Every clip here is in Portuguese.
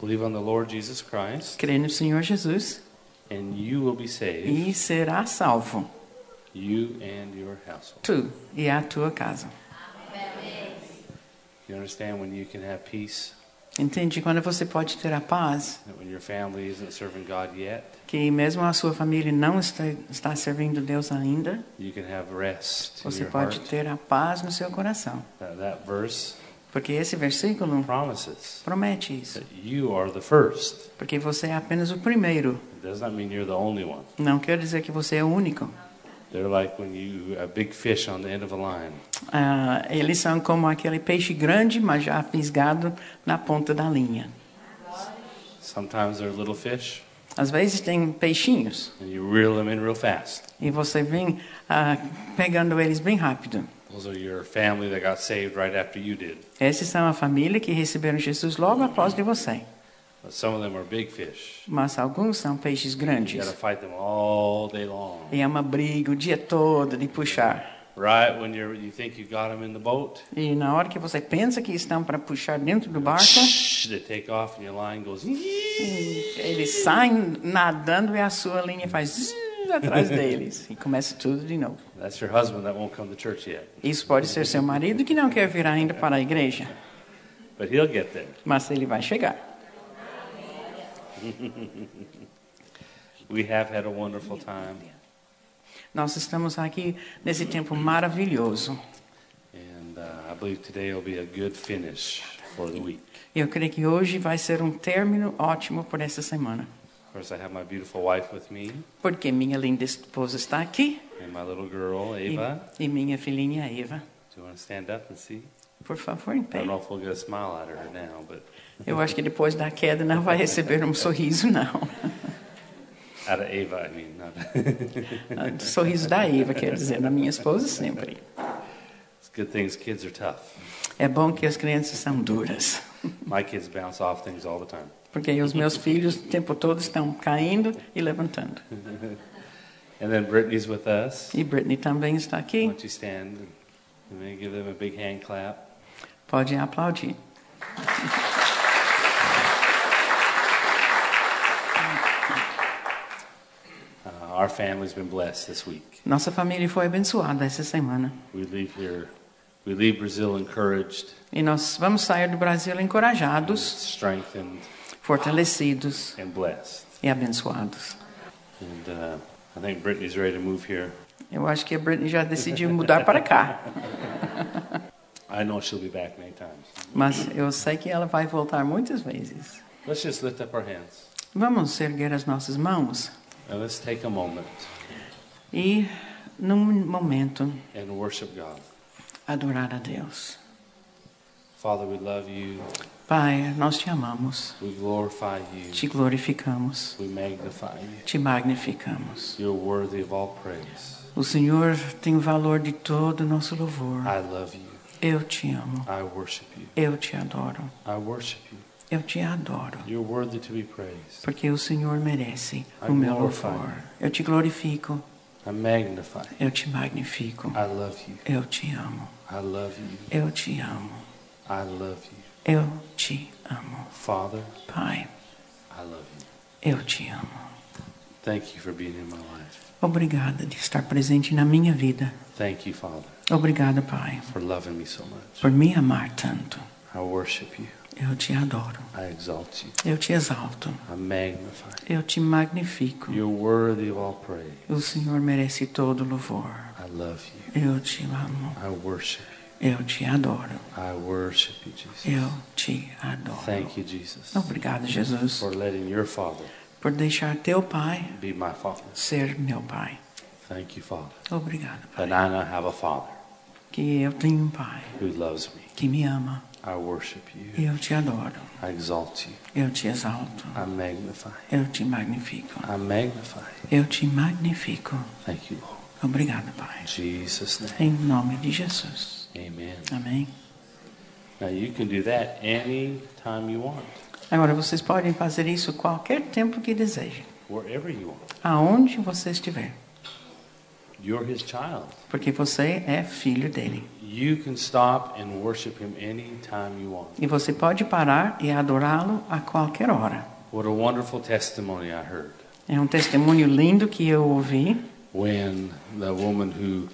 Believe on the Lord Jesus Christ, crê no Senhor Jesus and you will be saved, e será salvo. you and your household. Tu e a tua casa. You understand when you can have peace, Entende? Quando você pode ter a paz, that when your family isn't serving God yet, que mesmo a sua família não está, está servindo Deus ainda, you can have rest in você pode heart. ter a paz no seu coração. That, that verse Porque esse versículo promises promete isso. that you are the first. Porque você é apenas o primeiro. It does not mean you're the only one. Não quer dizer que você é o único. They're like when you a big fish on the end of a line. Ah, eles são como aquele peixe grande, mas já fisgado na ponta da linha. Sometimes they're little fish, Às vezes tem peixinhos and you reel them in real fast. e você vem ah, pegando eles bem rápido. Those are your family that got saved right after you did. Esses são a família que receberam Jesus logo após de você. But some of them are big fish. Mas alguns são peixes You grandes. got to fight them all day long. E é uma briga o dia todo de puxar. Right when you're, you think you got them in the boat, E na hora que você pensa que estão para puxar dentro do barco, shh, they take off and your line goes. eles saem nadando e a sua linha faz atrás deles. E começa tudo de novo. That's your husband that won't come to church yet, Isso pode ser seu marido que não quer vir ainda para a igreja, but he'll get there. mas ele vai chegar. We have had a wonderful time, Nós estamos aqui nesse tempo maravilhoso. and uh, I believe today will be a good finish for the week. Eu creio que hoje vai ser um término ótimo por essa semana. Course, I have my beautiful wife with me, Porque minha linda esposa está aqui and my little girl e, Ava. e minha filhinha Eva. Do you want to stand up and see? Por favor, em I pé. don't know if we'll get a smile out of her now, but Eu acho que depois da queda não vai receber um sorriso, não. out of Ava, I mean, not. Sorriso da Eva, quer dizer, da minha esposa sempre. it's good things kids are tough. É bom que as crianças são duras. My kids bounce off things all the time. Porque os meus filhos o tempo todo estão caindo e levantando. And then Brittany's with us. E Brittany também está Why aqui. don't you stand and give them a big hand clap? Pode aplaudir. Uh, our family's been blessed this week. Nossa família foi abençoada essa semana. We leave here, we leave Brazil encouraged, E nós vamos sair do Brasil encorajados, strengthened, fortalecidos and blessed. e abençoados. And uh, I think Brittany's ready to move here. Eu acho que a Brittany já decidiu mudar para cá. I know she'll be back many times. Mas eu sei que ela vai voltar muitas vezes. Let's just lift up our hands Vamos erguer as nossas mãos and let's take a moment e, num momento, and worship God. Adorar a Deus. Father, we love you. Pai, nós te amamos, We glorify you. te glorificamos, We magnify you. te magnificamos. You're worthy of all praise. O Senhor tem o valor de todo o nosso louvor. I love you. Eu te amo, I worship you. eu te adoro, I worship you. eu te adoro. You're worthy to be praised. Porque o Senhor merece I o meu louvor. Eu te glorifico, I magnify. eu te magnifico, I love you. eu te amo. Eu te amo, I love you. eu te amo. Father, Pai, I love you. eu te amo. Thank you for being in my life. Obrigada de estar presente na minha vida. Thank you, Father, Obrigada, Pai, for loving me so much. por me amar tanto. I worship you. Eu te adoro, I exalt you. eu te exalto, I magnify. eu te magnifico. You're worthy of all praise. O Senhor merece todo louvor. I love you. Eu te amo, I worship eu te adoro, you. I worship you, Jesus. eu te adoro. Thank you, Jesus, Obrigado, Jesus, for letting your Father por deixar teu Pai be my Father. ser meu Pai. Thank you, Father, Obrigado, that Pai, I have a Father que eu tenho um Pai who loves me. que me ama. I worship you. Eu te adoro, I exalt you. eu te exalto, I magnify. eu te magnifico, I magnify. eu te magnifico. Thank you, Lord. Obrigado, Pai. Jesus' name. Em nome de Jesus. Amen. Amém. Now you can do that any time you want, Agora vocês podem fazer isso qualquer tempo que desejem, wherever you want. aonde você estiver. You're his child. porque você é filho dele. You can stop and worship him anytime you want. E você pode parar e adorá-lo a qualquer hora. What a wonderful testimony I heard É um testemunho lindo que eu ouvi when the woman who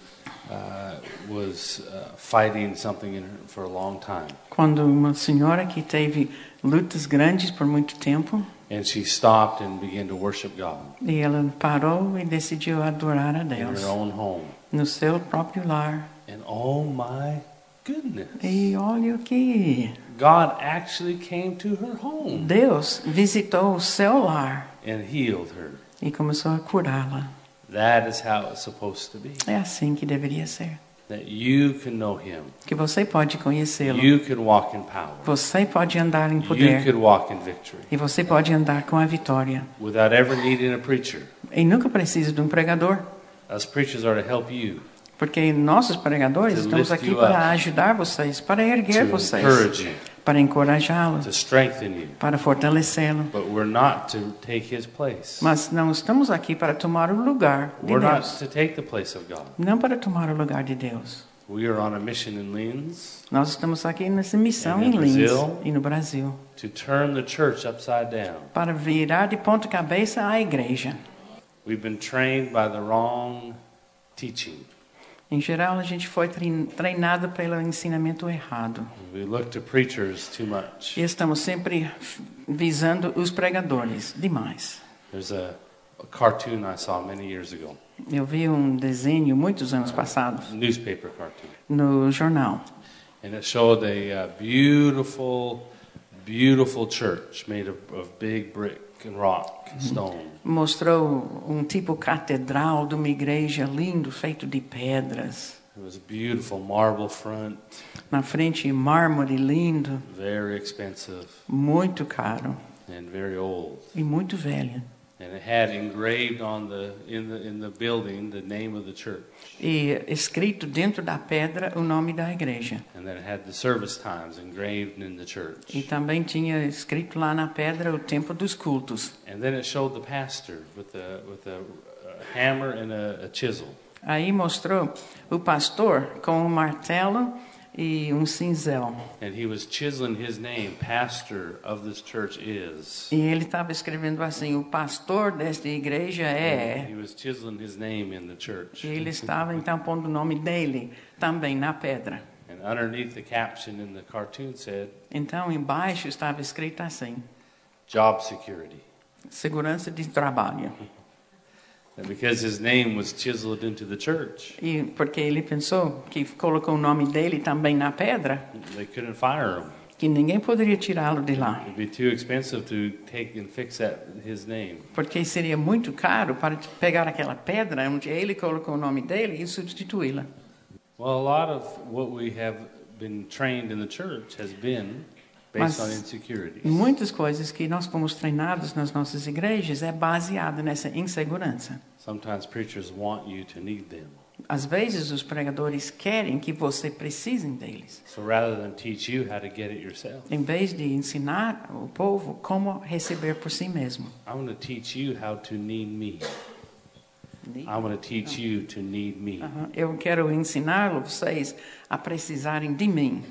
uh, was uh, fighting something in her for a long time, quando uma senhora que teve lutas grandes por muito tempo and she stopped and began to worship God e ela parou e decidiu adorar a in Deus her own home. no seu próprio lar. And oh my goodness, E olha o que God actually came to her home Deus visitou o seu lar and healed her. e começou a curá-la. That is how it's supposed to be. É assim que deveria ser. That you can know Him, Que você pode conhecê-lo. you can walk in power, Você pode andar em you poder. could walk in victory E você pode andar com a vitória. without ever needing a preacher. E nunca precisa de um pregador. Us preachers are to help you, Porque nossos pregadores estamos aqui para ajudar vocês, para erguer to vocês, para you. para fortalecê-lo. Mas não estamos aqui para tomar o lugar de We're not Deus. to take the place of God. Não para tomar o lugar de Deus. We are on a mission in Linz Nós estamos aqui nessa missão em in Linz Brazil. e no Brasil to turn the church upside down. para virar de ponta cabeça a igreja. We've been trained by the wrong teaching. Em geral, a gente foi trein- treinado pelo ensinamento errado. We look to preachers too much. E estamos sempre visando os pregadores demais. There's a, a cartoon I saw many years ago, Eu vi um desenho muitos anos passados newspaper cartoon, no jornal. and it showed a uh, beautiful, beautiful church made of, of big brick and rock and stone. Mostrou um tipo catedral de uma igreja lindo, feito de pedras. It was a beautiful marble front, Na frente, mármore lindo, very expensive muito caro and very old. e muito velho. E escrito dentro da pedra o nome da igreja. and then it had the service times engraved in the church. E também tinha escrito lá na pedra o tempo dos cultos. Aí mostrou o pastor com um martelo e um cinzel. and he was chiseling his name. Pastor of this church is. E ele estava escrevendo assim: o pastor desta igreja é. E ele estava então pondo o nome dele também na pedra. Said, Então embaixo estava escrito assim: "Job security." segurança de trabalho. E porque ele pensou que colocou o nome dele também na pedra, they couldn't fire him. que ninguém poderia tirá-lo de lá, It'd be too expensive to take and fix that his name. porque seria muito caro para pegar aquela pedra onde ele colocou o nome dele e substituí-la. Well, a lot of what we have been trained in the church has been Mas-. Muitas coisas que nós fomos treinados nas nossas igrejas é baseado nessa insegurança. Sometimes preachers want you to need them. Às vezes os pregadores querem que você precise deles, So rather than teach you how to get it yourself, em vez de ensinar o povo como receber por si mesmo. I'm going to teach you how to need me. I'm going to teach you to need me. Aham. Eu quero ensinar vocês a precisarem de mim.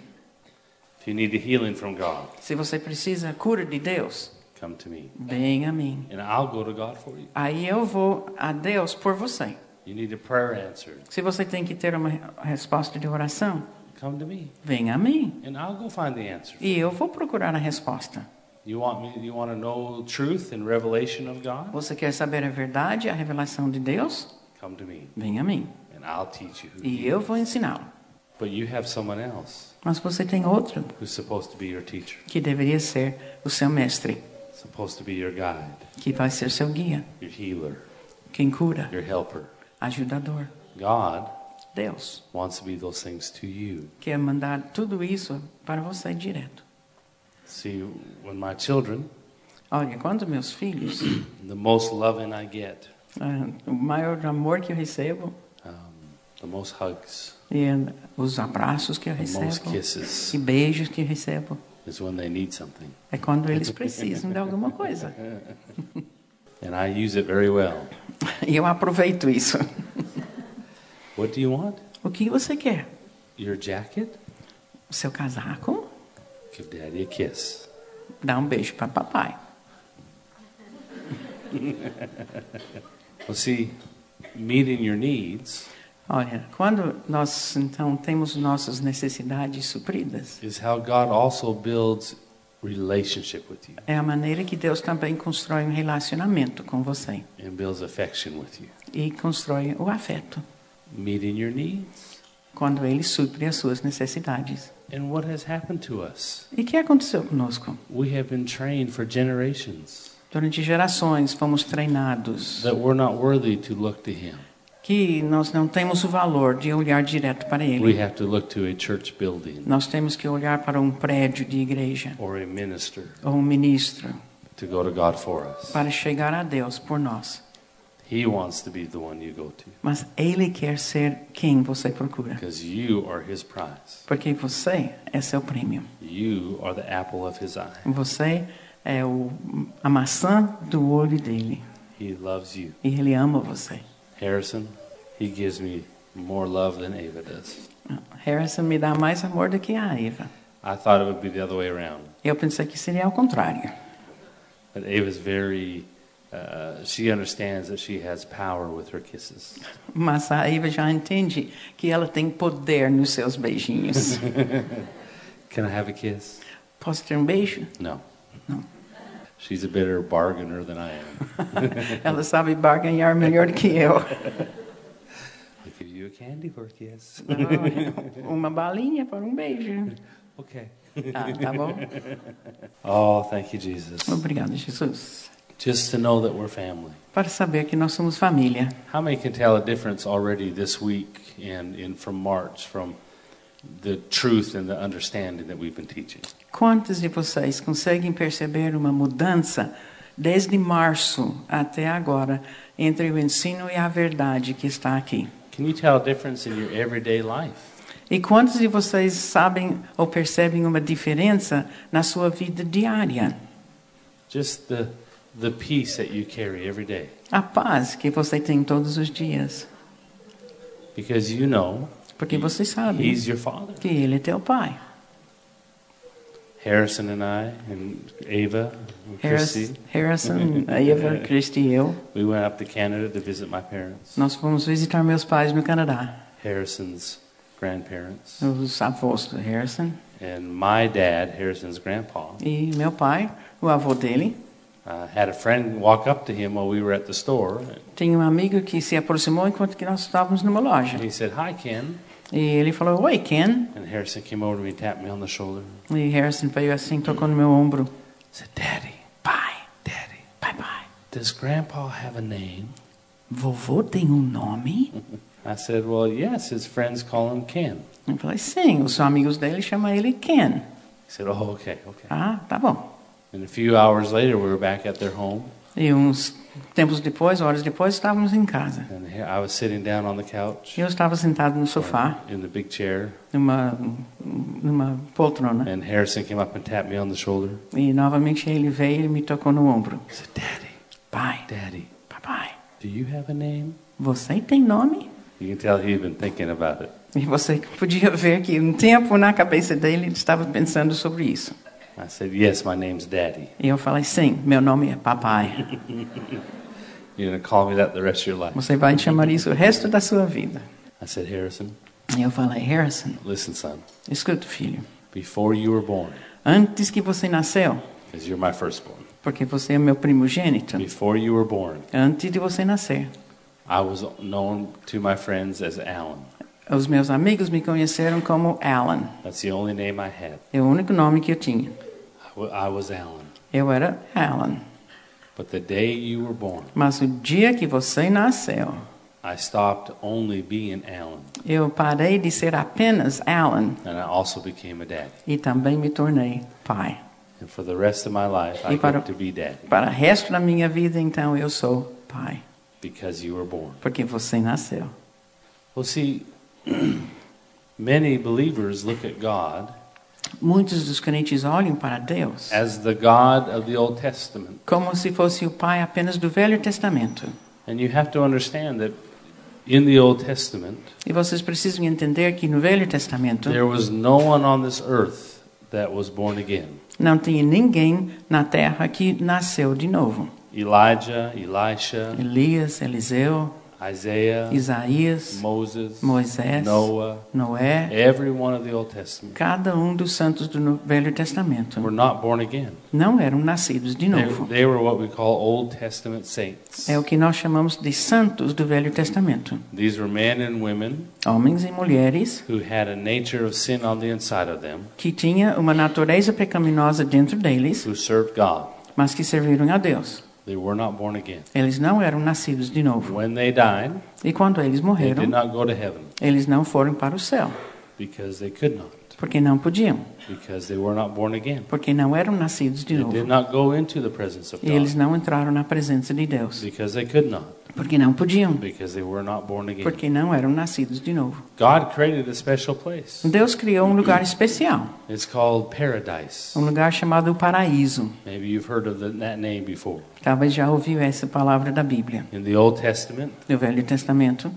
If you need healing from God, Se você precisa cura de Deus, come to me. venha a mim. And I'll go to God for you. Aí eu vou a Deus por você. You need a prayer answered, Se você tem que ter uma resposta de oração, come to me. venha a mim. And I'll go find the answer. E eu vou procurar a resposta. You want me you want to know truth and revelation of God? Você quer saber a verdade, a revelação de Deus? Come to me Venha a mim. and I'll teach you who E eu vou ensiná-lo. But you have someone else Mas você tem outro who's supposed to be your teacher, que deveria ser o seu mestre, supposed to be your guide, que vai ser seu guia, your healer, quem cura, your helper. ajudador. God Deus wants to be those things to you. quer mandar tudo isso para você direto. See, when my children, Olha, quando meus filhos, the most loving I get, ah, o maior amor que eu recebo um, the most hugs, e os abraços que eu recebo e beijos que eu recebo is when they need something. é quando eles precisam de alguma coisa. And I use it very well. E eu aproveito isso. What do you want? O que você quer? Your jacket? O seu casaco? Give daddy a kiss. Dá um beijo para papai. Well, see, meeting your needs Olha, quando nós então temos nossas necessidades supridas, is how God also builds relationship with you é a maneira que Deus também constrói um relacionamento com você and builds affection with you. e constrói o afeto Meeting your needs. quando Ele supre as suas necessidades. And what has happened to us? E o que aconteceu conosco? We have been trained for generations Durante gerações fomos treinados that we're not worthy to look to Him. Que nós não temos o valor de olhar direto para We Ele. have to look to a church building Nós temos que olhar para um prédio de igreja or a minister ou um ministro to go to God for us. para chegar a Deus por nós. He wants to be the one you go to Mas Ele quer ser quem você procura. because you are His prize. Porque você é seu prêmio. You are the apple of His eye. Você é o, a maçã do olho dele. He loves you. E ele ama você. Harrison, He gives me more love than Ava does. Harrison me dá mais amor do que a Eva. I thought it would be the other way around. Eu pensei que seria ao contrário. But Ava's very, uh, she understands that she has power with her kisses. Mas a Eva já entende que ela tem poder nos seus beijinhos. Can I have a kiss? Posso ter um beijo? No. No. She's a better bargainer than I am. Ela sabe barganhar melhor do que eu. I'll give you a candy for a kiss. Uma balinha para um beijo. Okay. Ah, tá bom? Oh, thank you, Jesus. Obrigado, Jesus. Just to know that we're family. Para saber que nós somos família. How many can tell a difference already this week and in from March from the truth and the understanding that we've been teaching? Quantos de vocês conseguem perceber uma mudança desde março até agora entre o ensino e a verdade que está aqui? Can you tell a difference in your everyday life? E quantos de vocês sabem ou percebem uma diferença na sua vida diária? Just the the peace that you carry every day. A paz que você tem todos os dias. Because you know Porque você sabe He's your father. que Ele é teu pai. Harrison and I and Ava and Christy, Harrison, a Eva, Christy e eu, we went up to Canada to visit my parents, nós fomos visitar meus pais no Canadá. Harrison's grandparents, Os avós do Harrison. and my dad, Harrison's grandpa, E meu pai, o avô dele, uh, had a friend walk up to him while we were at the store. tinha um amigo que se aproximou enquanto que nós estávamos numa loja. And he said, "Hi, Ken." E ele falou, oi, Ken. And Harrison came over to me and tapped me on the shoulder. E Harrison veio assim, tocou no meu ombro. He said, "Daddy, Pai, Daddy, pai, pai. does Grandpa have a name?" Vovô tem um nome? I said, "Well, yes. His friends call him Ken." Eu falei, sim, os amigos dele chamam ele Ken. He said, "Oh, okay, okay." Ah, tá bom. And a few hours later, we were back at their home, E uns tempos depois, horas depois, estávamos em casa. and here I was sitting down on the couch Eu estava sentado no sofá, in the big chair, numa, numa poltrona. and Harrison came up and tapped me on the shoulder. E novamente ele veio e me tocou no ombro. He said, "Daddy, Pai, Daddy, papai, do you have a name?" você tem nome? You can tell he'd been thinking about it. E você podia ver que um tempo na cabeça dele ele estava pensando sobre isso. I said, "Yes, my name's Daddy." E eu falei, sim, meu nome é papai. You're gonna call me that the rest of your life. Você vai chamar isso o resto da sua vida. I said, Harrison, E eu falei, Harrison, listen, son. escuta, filho. Before you were born, Antes que você nasceu, because you're my firstborn. porque você é meu primogênito, Before you were born, antes de você nascer, I was known to my friends as Alan. Os meus amigos me conheceram como Alan. That's the only name I had. É o único nome que eu tinha. I wa- I was Alan. Eu era Alan. But the day you were born, Mas o dia que você nasceu, I stopped only being Alan, eu parei de ser apenas Alan and I also became a daddy. e também me tornei pai. And for the rest of my life, I E para- get to be daddy Para o resto da minha vida, então, eu sou pai, because you were born. porque você nasceu. Well, see, many believers look at God Muitos dos crentes olham para Deus as the God of the Old Testament. como se fosse o pai apenas do Velho Testamento. And you have to understand that in the Old Testament, E vocês precisam entender que no Velho Testamento there was no one on this earth that was born again. não tinha ninguém na terra que nasceu de novo. Elijah, Elisha, Elias, Eliseu, Isaiah, Isaías, Moses, Moisés, Noah, Noé, every one of the Old Testament cada um dos santos do Velho Testamento were not born again. não eram nascidos de They, novo. they were what we call Old Testament saints. É o que nós chamamos de santos do Velho Testamento. These were men and women Homens e mulheres who had a nature of sin on the inside of them, que tinha uma natureza pecaminosa dentro deles, who served God. mas que serviram a Deus. They were not born again. Eles não eram nascidos de novo. When they died, E quando eles they morreram, did not go to heaven eles não foram para o céu, because they could not, porque não podiam, because they were not born again. porque não eram nascidos de They did novo. not go into the presence of E eles God não entraram na presença de Deus, because they could not, porque não podiam, because they were not born again. porque não eram nascidos de novo. God created a special place. Deus criou um lugar especial, It's called paradise. um lugar chamado paraíso. Maybe you've heard of the, that name before. Talvez já ouviu essa palavra da Bíblia. In the Old Testament, No Velho Testamento,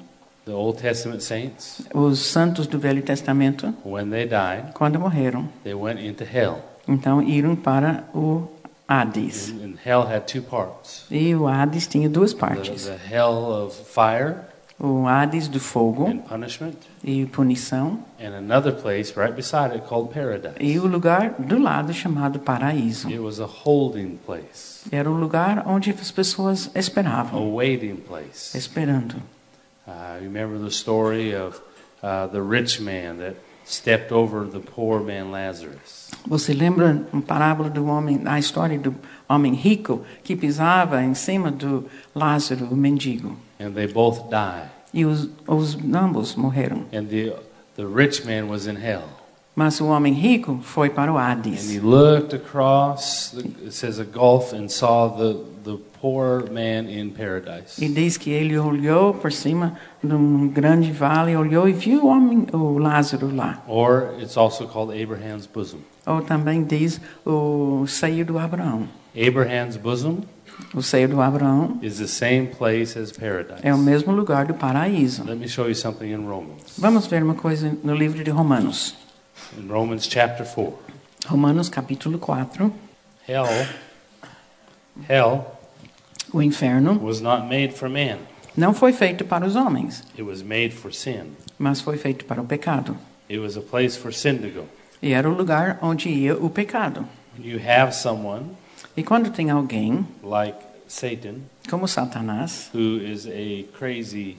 the Old Testament saints, os santos do Velho Testamento, when they died, quando morreram, they went into hell. então iram para o Hades. And, hell had two parts. E o Hades tinha duas The, partes: the hell of fire o Hades do fogo and punishment, e punição, and another place right beside it called paradise. e o lugar do lado chamado paraíso. It was a holding place, Era o lugar onde as pessoas a esperavam, waiting place. esperando. Uh, remember the story of uh, the rich man that stepped over the poor man Lazarus. Você lembra uma parábola do homem, a história do homem rico que pisava em cima do Lázaro, o mendigo, And they both died. e os, os ambos morreram. And the, the rich man was in hell. Mas o homem rico foi para o And Hades. he looked across, the, it says a gulf, and saw the, the poor man in paradise. E diz que ele olhou por cima de um grande vale, olhou e viu o homem, o Lázaro lá. Or it's also called Abraham's bosom. Ou também diz o seio do Abraão. Abraham's bosom O seio do Abraão is the same place as paradise. é o mesmo lugar do paraíso. Let me show you something in Romans. Vamos ver uma coisa no livro de Romanos. In Romans chapter 4. Romanos capítulo 4. Hell, hell O inferno was not made for man. não foi feito para os homens, It was made for sin. mas foi feito para o pecado. It was a place for sin to go. E era o lugar onde ia o pecado. You have someone E quando tem alguém, like Satan, como Satanás, who is a crazy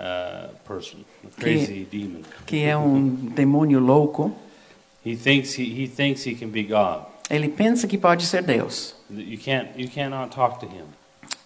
uh, person, a crazy demon, que é um demônio louco, he thinks he, he thinks he can be God. ele pensa que pode ser Deus. You can't you cannot talk to him.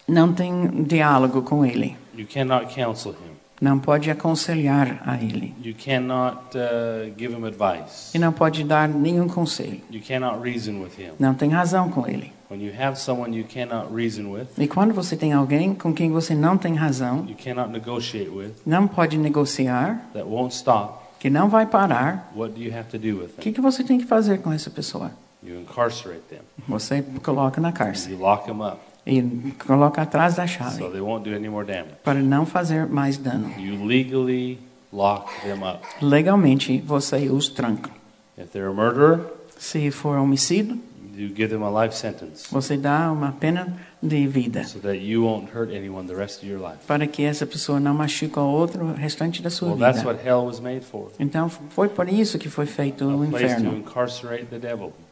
Não tem diálogo com ele. You cannot counsel him. Não pode aconselhar a ele. You cannot uh, give him advice. E não pode dar nenhum conselho. You cannot reason with him. Não tem razão com ele. When you have someone you cannot reason with, E quando você tem alguém com quem você não tem razão, you cannot negotiate with, não pode negociar, that won't stop, que não vai parar, what do you have to do with o que, que você tem que fazer com essa pessoa? You incarcerate them. Você coloca na You cárcere lock them up e coloca atrás da so chave they won't do any more damage. para não fazer mais dano. You legally lock them up. Legalmente, você os tranca. If they're a murderer, Se for homicídio, you give them a life sentence você dá uma pena de vida so that you won't hurt anyone the rest of your life. para que essa pessoa não machuque o outro o restante da sua Well, that's vida. what hell was made for. Então, foi por isso que foi feito o A to inferno.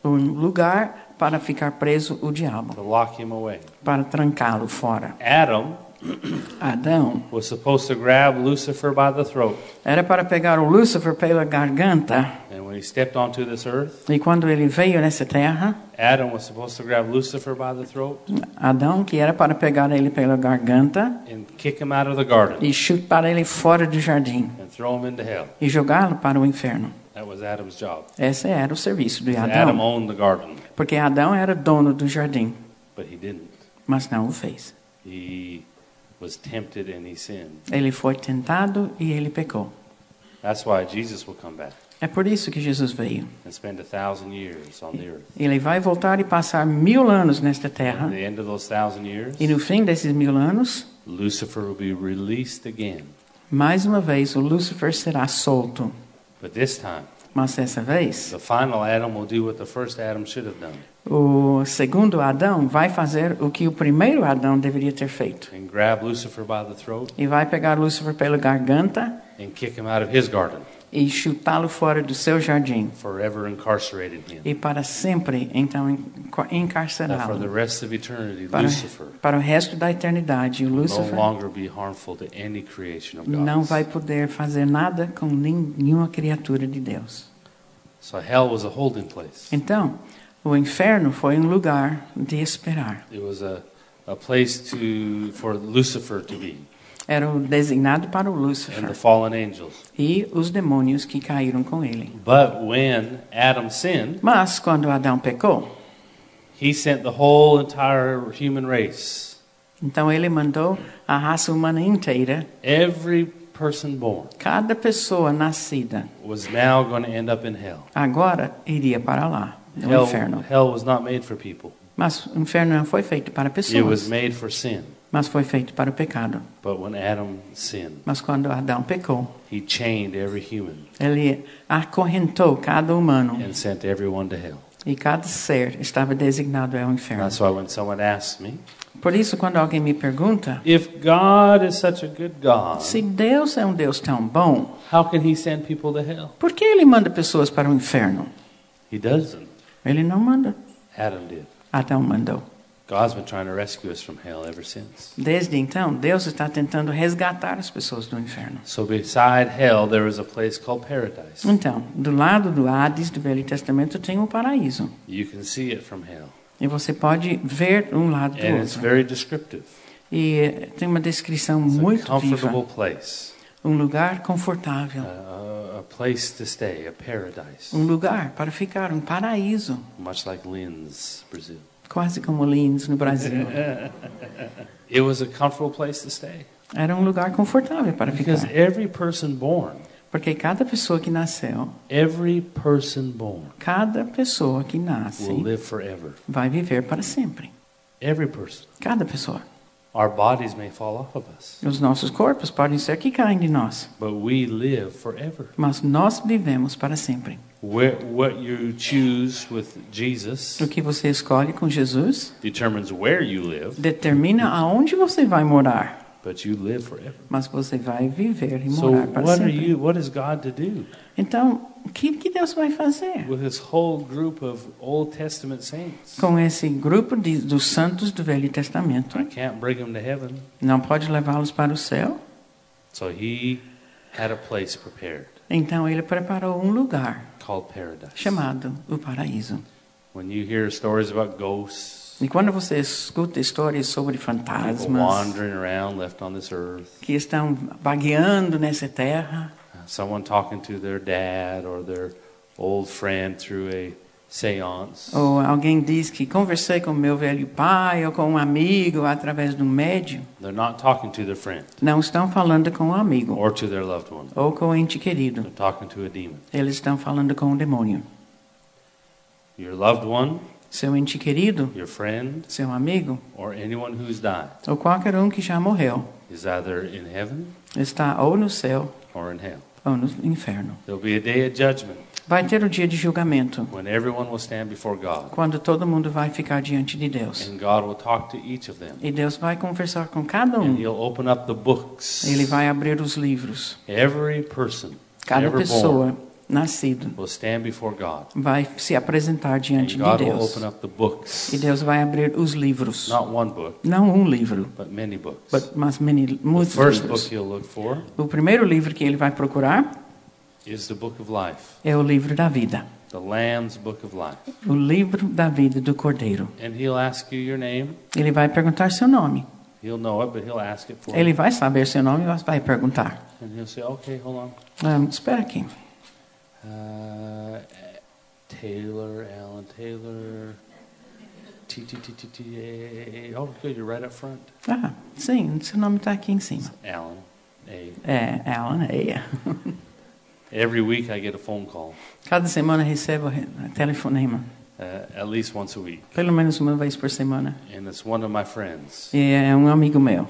Um lugar para ficar preso o diabo, to lock him away. para trancá-lo fora. Adam Adão was supposed to grab Lucifer by the throat. era para pegar o Lúcifer pela garganta, And when he stepped onto this earth, e quando ele veio nessa terra, Adam was supposed to grab Lucifer by the throat Adão, que era para pegar ele pela garganta and kick him out of the garden e chutar ele fora do jardim and throw him into hell. e jogá-lo para o inferno. That was Adam's job. Esse era o serviço de Adam Adão, owned the garden, porque Adão era dono do jardim, but he didn't. mas não o fez. He was tempted and he sinned. Ele foi tentado e ele pecou. That's why Jesus will come back É por isso que Jesus veio. and spend a thousand years on the earth. Ele vai voltar e passar mil anos nesta terra. the end of those thousand years, E no fim desses mil anos, Lucifer will be released again Mais uma vez, o Lúcifer será solto. But this time, Mas dessa vez, the final Adam will do what the first Adam should have done o segundo Adão vai fazer o que o primeiro Adão deveria ter feito. and grab Lucifer by the throat E vai pegar Lúcifer pela garganta and kick him out of his garden, e chutá-lo fora do seu jardim. E para sempre, então, encarcerá-lo. rest of eternity, Para, Lucifer para o resto da eternidade, o Lúcifer não vai poder fazer nada com nenhuma criatura de Deus. So hell was a holding place. Então, o inferno foi um lugar de esperar. It was a, a place to for Lucifer to be Era o designado para o and the Lúcifer fallen angels. e os demônios que caíram com ele. But when Adam sinned, Mas quando Adão pecou, he sent the whole entire human race, então ele mandou a raça humana inteira, every person born, cada pessoa nascida, was now going to end up in hell. agora iria para lá, no Hell, inferno. hell was not made for people. Mas o inferno não foi feito para It was pessoas, made for sin. mas foi feito para o pecado. But when Adam sinned, Mas quando Adão pecou, he chained every human ele acorrentou cada humano and sent everyone to hell. e cada ser estava designado ao inferno. That's why when someone asks me, Por isso, quando alguém me pergunta if God is such a good God, se Deus é um Deus tão bom, how can he send people to hell? por que ele manda pessoas para o inferno? He doesn't. Ele não manda. Adam did. Adão mandou. God's been trying to rescue us from hell ever since. Desde então, Deus está tentando resgatar as pessoas do inferno. So beside hell, there is a place called paradise. Então, do lado do Hades do Velho Testamento tem o paraíso. You can see it from hell. E você pode ver um lado do And it's outro. very descriptive. E tem uma descrição It's a muito comfortable viva. place. Um lugar confortável. A, a to stay, a paradise. Um lugar para ficar, um paraíso. Much like Linz, Brazil. Quase como Linz, no Brasil. It was a comfortable place to stay. Era um lugar confortável para Because ficar. every person born, Porque cada pessoa que nasceu, every person born cada pessoa que will nasce, live forever. vai viver para sempre. Every person. Cada pessoa. Our bodies may fall off of us, Os nossos corpos podem ser que caem de nós, but we live forever. mas nós vivemos para sempre. Where, what you choose with Jesus O que você escolhe com Jesus determines where you live, determina aonde você vai morar, but you live forever. mas você vai viver e So morar para what are sempre. you? What is God to do Então, o que, que Deus vai fazer with this whole group of Old Testament saints? com esse grupo de, dos santos do Velho Testamento? I can't bring them to heaven, Não pode levá-los para o céu? so He had a place prepared Então ele preparou um lugar called paradise. chamado o paraíso. When you hear stories about ghosts, E quando você escuta histórias sobre fantasmas wandering around left on this earth, que estão vagueando nessa terra, someone talking to their dad or their old friend through a seance. ou alguém diz que conversei com meu velho pai ou com um amigo através de um médium, They're not talking to their friend não estão falando com um amigo or to their loved one. ou com um ente querido. They're talking to a demon. Eles estão falando com um demônio. Your loved one, Seu ente querido, your friend, seu amigo, or anyone who's died ou qualquer um que já morreu, is either in heaven está ou no céu or in hell. No inferno. There'll be a day of judgment Vai ter o dia de julgamento, when everyone will stand before God, quando todo mundo vai ficar diante de Deus. and God will talk to each of them. E Deus vai conversar com cada And um. He'll open up the books. Ele vai abrir os livros. Every person Cada pessoa nascido will stand before God. vai se apresentar And diante de Deus. open up the books. E Deus vai abrir os livros. Not one book, Não um livro, but many books. but- mas many, The muitos first book livros. he'll look for O primeiro livro que ele vai procurar is the book of life, é o livro da vida. the Lamb's book of life. O livro da vida do Cordeiro. And he'll ask you your name. Ele vai perguntar seu nome. He'll know it, but he'll ask it for Ele vai saber seu nome e vai perguntar. And he'll say, okay, hold on. Ah, espera aqui. Uh, Taylor, Alan Taylor. T T T T T A. Oh, good, you're right up front. Ah, sim, seu nome está aqui em cima. Alan A. É, Alan Eia. Every week I get a phone call, Cada semana recebo re- telefonema. uh, at least once a week, Pelo menos uma vez por semana. and it's one of my friends. E é um amigo meu.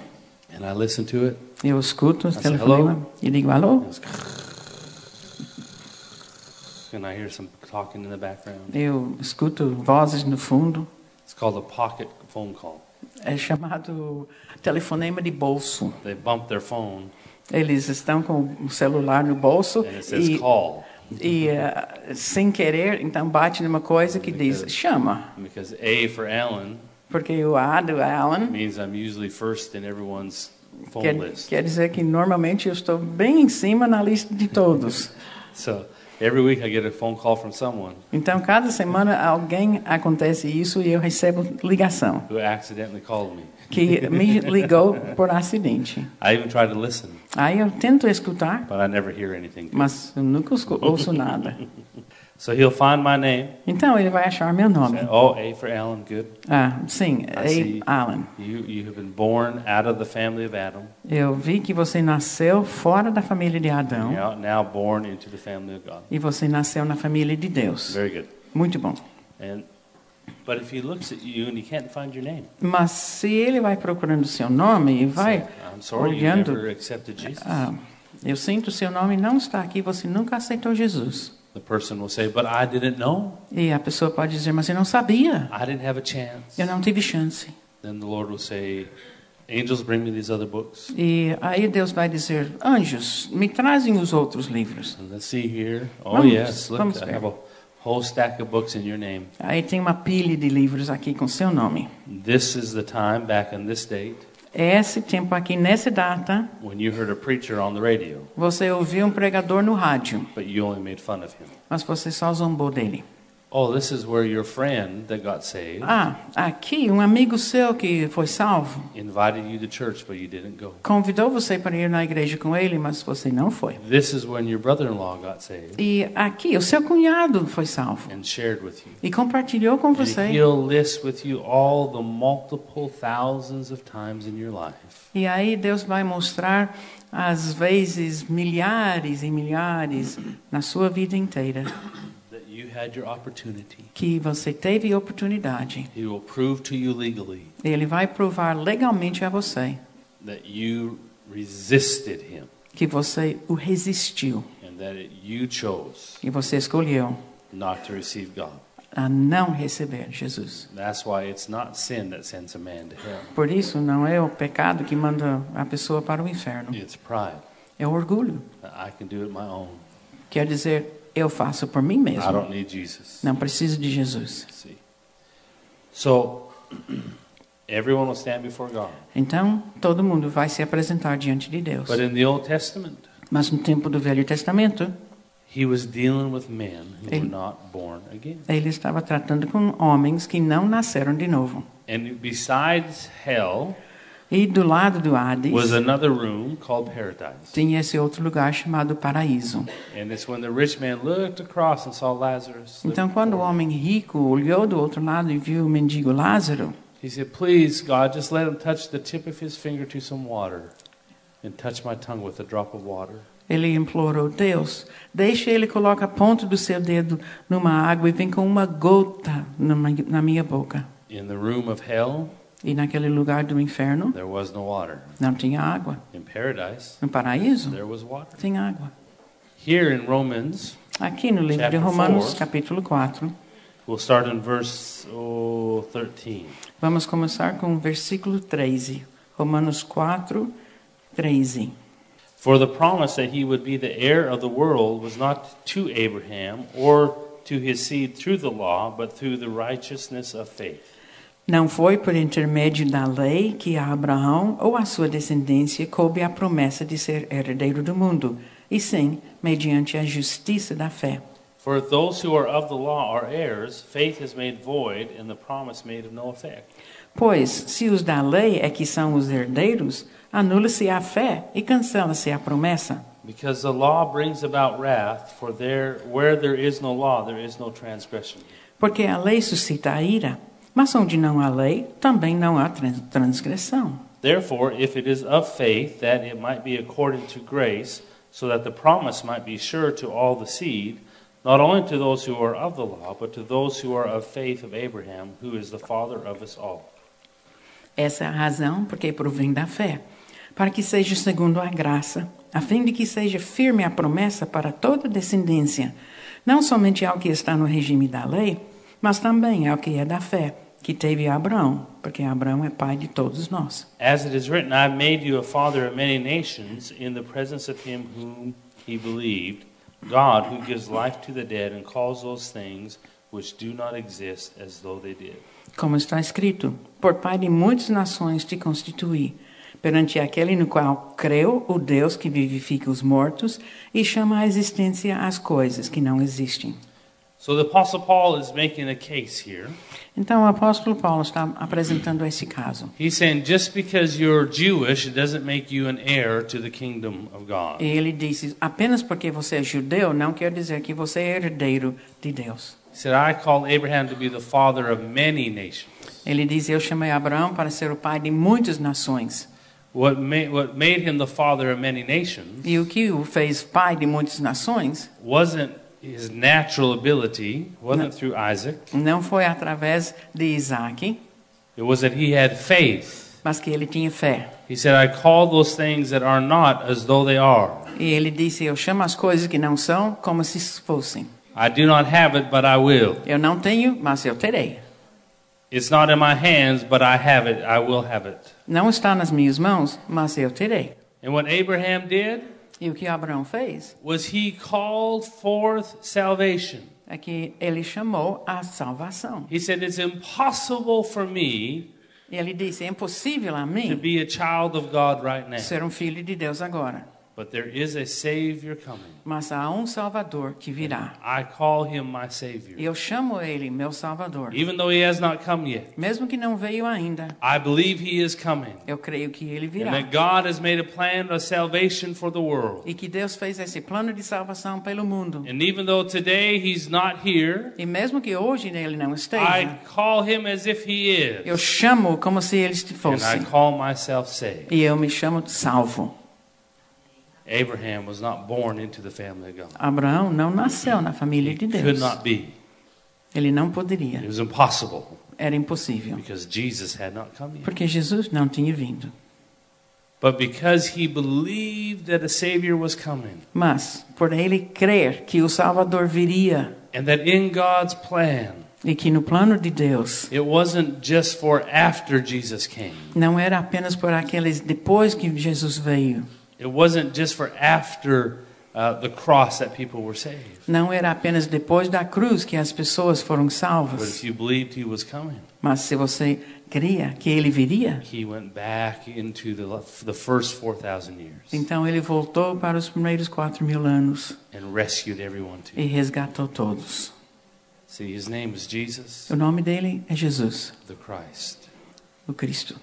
And I listen to it. Eu escuto o telefonema e digo alô. And I hear some talking in the background. Eu escuto vozes no fundo. It's called a pocket phone call. É chamado telefonema de bolso. They bump their phone Eles estão com o celular no bolso and it says e, call. e eh, sem querer, então bate numa coisa que diz chama. Because A for Alan Porque o A do Alan means I'm usually first in everyone's phone quer, list. quer dizer que normalmente eu estou bem em cima na lista de todos. So every week I get a phone call from someone Então, cada semana alguém acontece isso e eu recebo ligação who accidentally called me. que me ligou por acidente. I even try to listen, Aí eu tento escutar, but I never hear anything. mas eu nunca escu- ouço nada. So he'll find my name. Então ele vai achar meu nome. Say, oh, A for Alan, good. Ah, sim, I see. A. Alan. You you have been born out of the family of Adam. Eu vi que você nasceu fora da família de Adão Now, now born into the family of God. e você nasceu na família de Deus. Very good. Muito bom. And but if he looks at you and he can't find your name, Mas se ele vai procurando o seu nome e vai, say, I'm sorry, you olhando. never accepted Jesus. ah, eu sinto o seu nome não está aqui, você nunca aceitou Jesus. The person will say, but I didn't know. E a pessoa pode dizer, mas eu não sabia, I didn't have a chance. eu não tive chance. Then the Lord will say, angels, bring me these other books. E aí Deus vai dizer, anjos, me trazem os outros livros. And let's see here. Oh Vamos- yes, look, vamos I ver. have a whole stack of books in your name. Aí tem uma pilha de livros aqui com seu nome. This is the time back on this date Esse tempo aqui, nessa data, when you heard a preacher on the radio, você ouviu um pregador no rádio, but you only made fun of him. mas você só zombou dele. Oh, this is where your friend that got saved Ah, aqui um amigo seu que foi salvo invited you to church, but you didn't go. convidou você para ir na igreja com ele, mas você não foi. This is when your brother-in-law got saved E aqui o seu cunhado foi salvo and shared with you. e compartilhou com And você. he'll list with you all the multiple thousands of times in your life E aí Deus vai mostrar às vezes milhares e milhares na sua vida inteira that you had your opportunity. que você teve oportunidade. He will prove to you legally Ele vai provar legalmente a você that you resisted him que você o resistiu and that it, you chose e você escolheu not to receive God. a não receber Jesus. That's why it's not sin that sends a man to hell. Por isso não é o pecado que manda a pessoa para o inferno, It's pride. é o orgulho. that I can do it my own. Quer dizer, eu faço por mim I mesmo. don't need Jesus. Não preciso de Jesus. See. So everyone will stand before God. Então, todo mundo vai se apresentar diante de Deus. But in the Old Testament, Mas no tempo do Velho Testamento, he was dealing with men who were Ele- not born again. ele estava tratando com homens que não nasceram de novo. And besides hell E do lado do Hades, was another room called paradise. tinha esse outro lugar chamado paraíso. And it's when the rich man looked across and saw Lazarus. Então, quando o homem rico olhou do outro lado e viu o mendigo Lázaro, He said, Please, God, just let him touch the tip of his finger to some water and touch my tongue with a drop of water. ele implorou: Deus, deixe ele colocar a ponta do seu dedo numa água e vem com uma gota na minha boca. In the room of hell, E naquele lugar do inferno there was no water. não tinha água. In paradise, No paraíso there was water. tem água. Here in Romans, Aqui no livro de Romanos, four. capítulo 4, we'll start in verse oh, 13. vamos começar com o versículo 13. Romanos 4, 13. For the promise that he would be the heir of the world was not to Abraham or to his seed through the law, but through the righteousness of faith. Não foi por intermédio da lei que a Abraão ou a sua descendência coube a promessa de ser herdeiro do mundo, e sim mediante a justiça da fé. For if those who are of the law are heirs, faith is made void and the promise made of no effect. Pois, se os da lei é que são os herdeiros, anula-se a fé e cancela-se a promessa. Because the law brings about wrath, for there where there is no law, there is no transgression. Porque a lei suscita a ira, mas onde não há lei, também não há tran- transgressão. Therefore, if it is of faith, that it might be according to grace, so that the promise might be sure to all the seed, not only to those who are of the law, but to those who are of faith of Abraham, who is the father of us all. Essa é a razão porque provém da fé, para que seja segundo a graça, a fim de que seja firme a promessa para toda descendência, não somente ao que está no regime da lei, mas também ao que é da fé, que teve Abraão, porque Abraão é pai de todos nós. As it is written, made you a father of many nations in the presence of him whom he believed, God who gives life to the dead and calls those things which do not exist as though they did. Como está escrito: Por pai de muitas nações te constituí, perante aquele no qual creu o Deus que vivifica os mortos e chama à existência as coisas que não existem. So the Apostle Paul is making a case here. Então o apóstolo Paulo está apresentando esse caso. He's saying just because you're Jewish, it doesn't make you an heir to the kingdom of God. Ele disse: apenas porque você é judeu não quer dizer que você é herdeiro de Deus. He said, I call Abraham to be the father of many nations. Ele diz: Eu chamei Abraão para ser o pai de muitas nações. What made, what made him the father of many nations E o que o fez pai de muitas nações wasn't his natural ability, wasn't through Isaac. não foi através de Isaac, It was that he had faith. mas que ele tinha fé. He said, I call those things that are not as though they are. E ele disse: Eu chamo as coisas que não são como se fossem. I do not have it, but I will. Eu não tenho, mas eu terei. It's not in my hands, but I have it. I will have it. Não está nas minhas mãos, mas eu terei. And what Abraham did E o que Abraão fez was he called forth salvation. é que ele chamou a salvação. He said, It's impossible for me ele disse: É impossível a to mim be a child of God right now. ser um filho de Deus agora. But there is a Savior coming. Mas há um Salvador que virá. I call him my Savior. E eu chamo ele meu Salvador. Even though he has not come yet, Mesmo que não veio ainda, I believe he is coming. eu creio que ele And virá. that God has made a plan of salvation for the world. E que Deus fez esse plano de salvação pelo mundo. And even though today he's not here, E mesmo que hoje ele não I esteja, call him as if he eu is. chamo como se ele And I fosse. call myself saved. E eu me chamo salvo. Abraão não nasceu na família de could Deus. not be. Ele não It poderia. was impossible Era impossível. because Jesus had not come yet. Porque Jesus não tinha vindo. But because he believed that a Savior was coming Mas, por ele crer que o Salvador viria and that in God's plan, e que no plano de Deus it wasn't just for after Jesus came. não era apenas por aqueles depois que Jesus veio, It wasn't just for after the cross that people were saved. não era apenas depois da cruz que as pessoas foram But salvas, if you believed he was coming, mas se você cria que ele viria, he went back into the, the first 4,000 years então ele voltou para os primeiros quatro mil anos and rescued everyone too. e resgatou todos. See, his name is Jesus, O nome dele é Jesus, the Christ. o Cristo.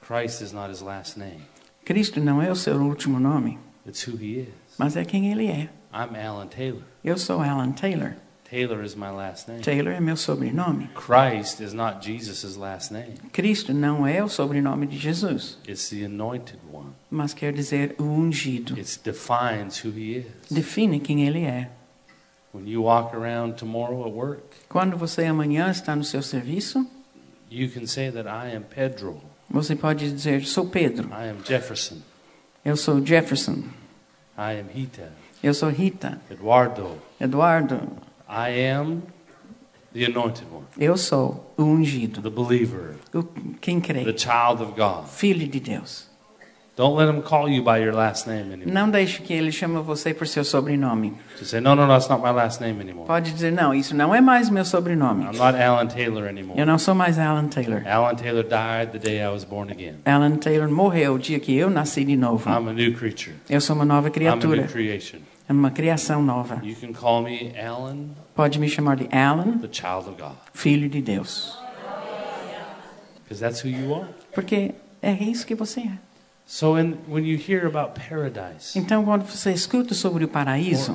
Christ is not his last name, Cristo não é o seu último nome, it's who he is. mas é quem ele é. I'm Alan Taylor. Eu sou Alan Taylor. Taylor is my last name. Taylor é meu sobrenome. Christ is not Jesus' last name, Cristo não é o sobrenome de Jesus, it's the anointed one. mas quer dizer o ungido. It defines who he is. Define quem ele é. When you walk around tomorrow at work, Quando você amanhã está no seu serviço, you can say that I am Pedro, você pode dizer: Sou Pedro, I am Jefferson, eu sou Jefferson, I am Hita, eu sou Rita, Eduardo. Eduardo, I am the anointed one, eu sou o ungido, the believer, o, quem the crê, child of God. filho de Deus. Don't let him call you by your last name anymore. Não deixe que ele chame você por seu sobrenome. Just say, no, no, no, that's not my last name anymore. Pode dizer: Não, isso não é mais meu sobrenome. I'm not Alan Taylor anymore. Eu não sou mais Alan Taylor. Alan Taylor died the day I was born again. Alan Taylor morreu o dia que eu nasci de novo. I'm a new creature. Eu sou uma nova I'm a criatura, new creation. é uma criação nova. You can call me Alan, Pode me chamar de Alan, the child of God, filho de Deus, because that's who you are. porque é isso que você é. So in, when you hear about paradise Então, quando você escuta sobre o paraíso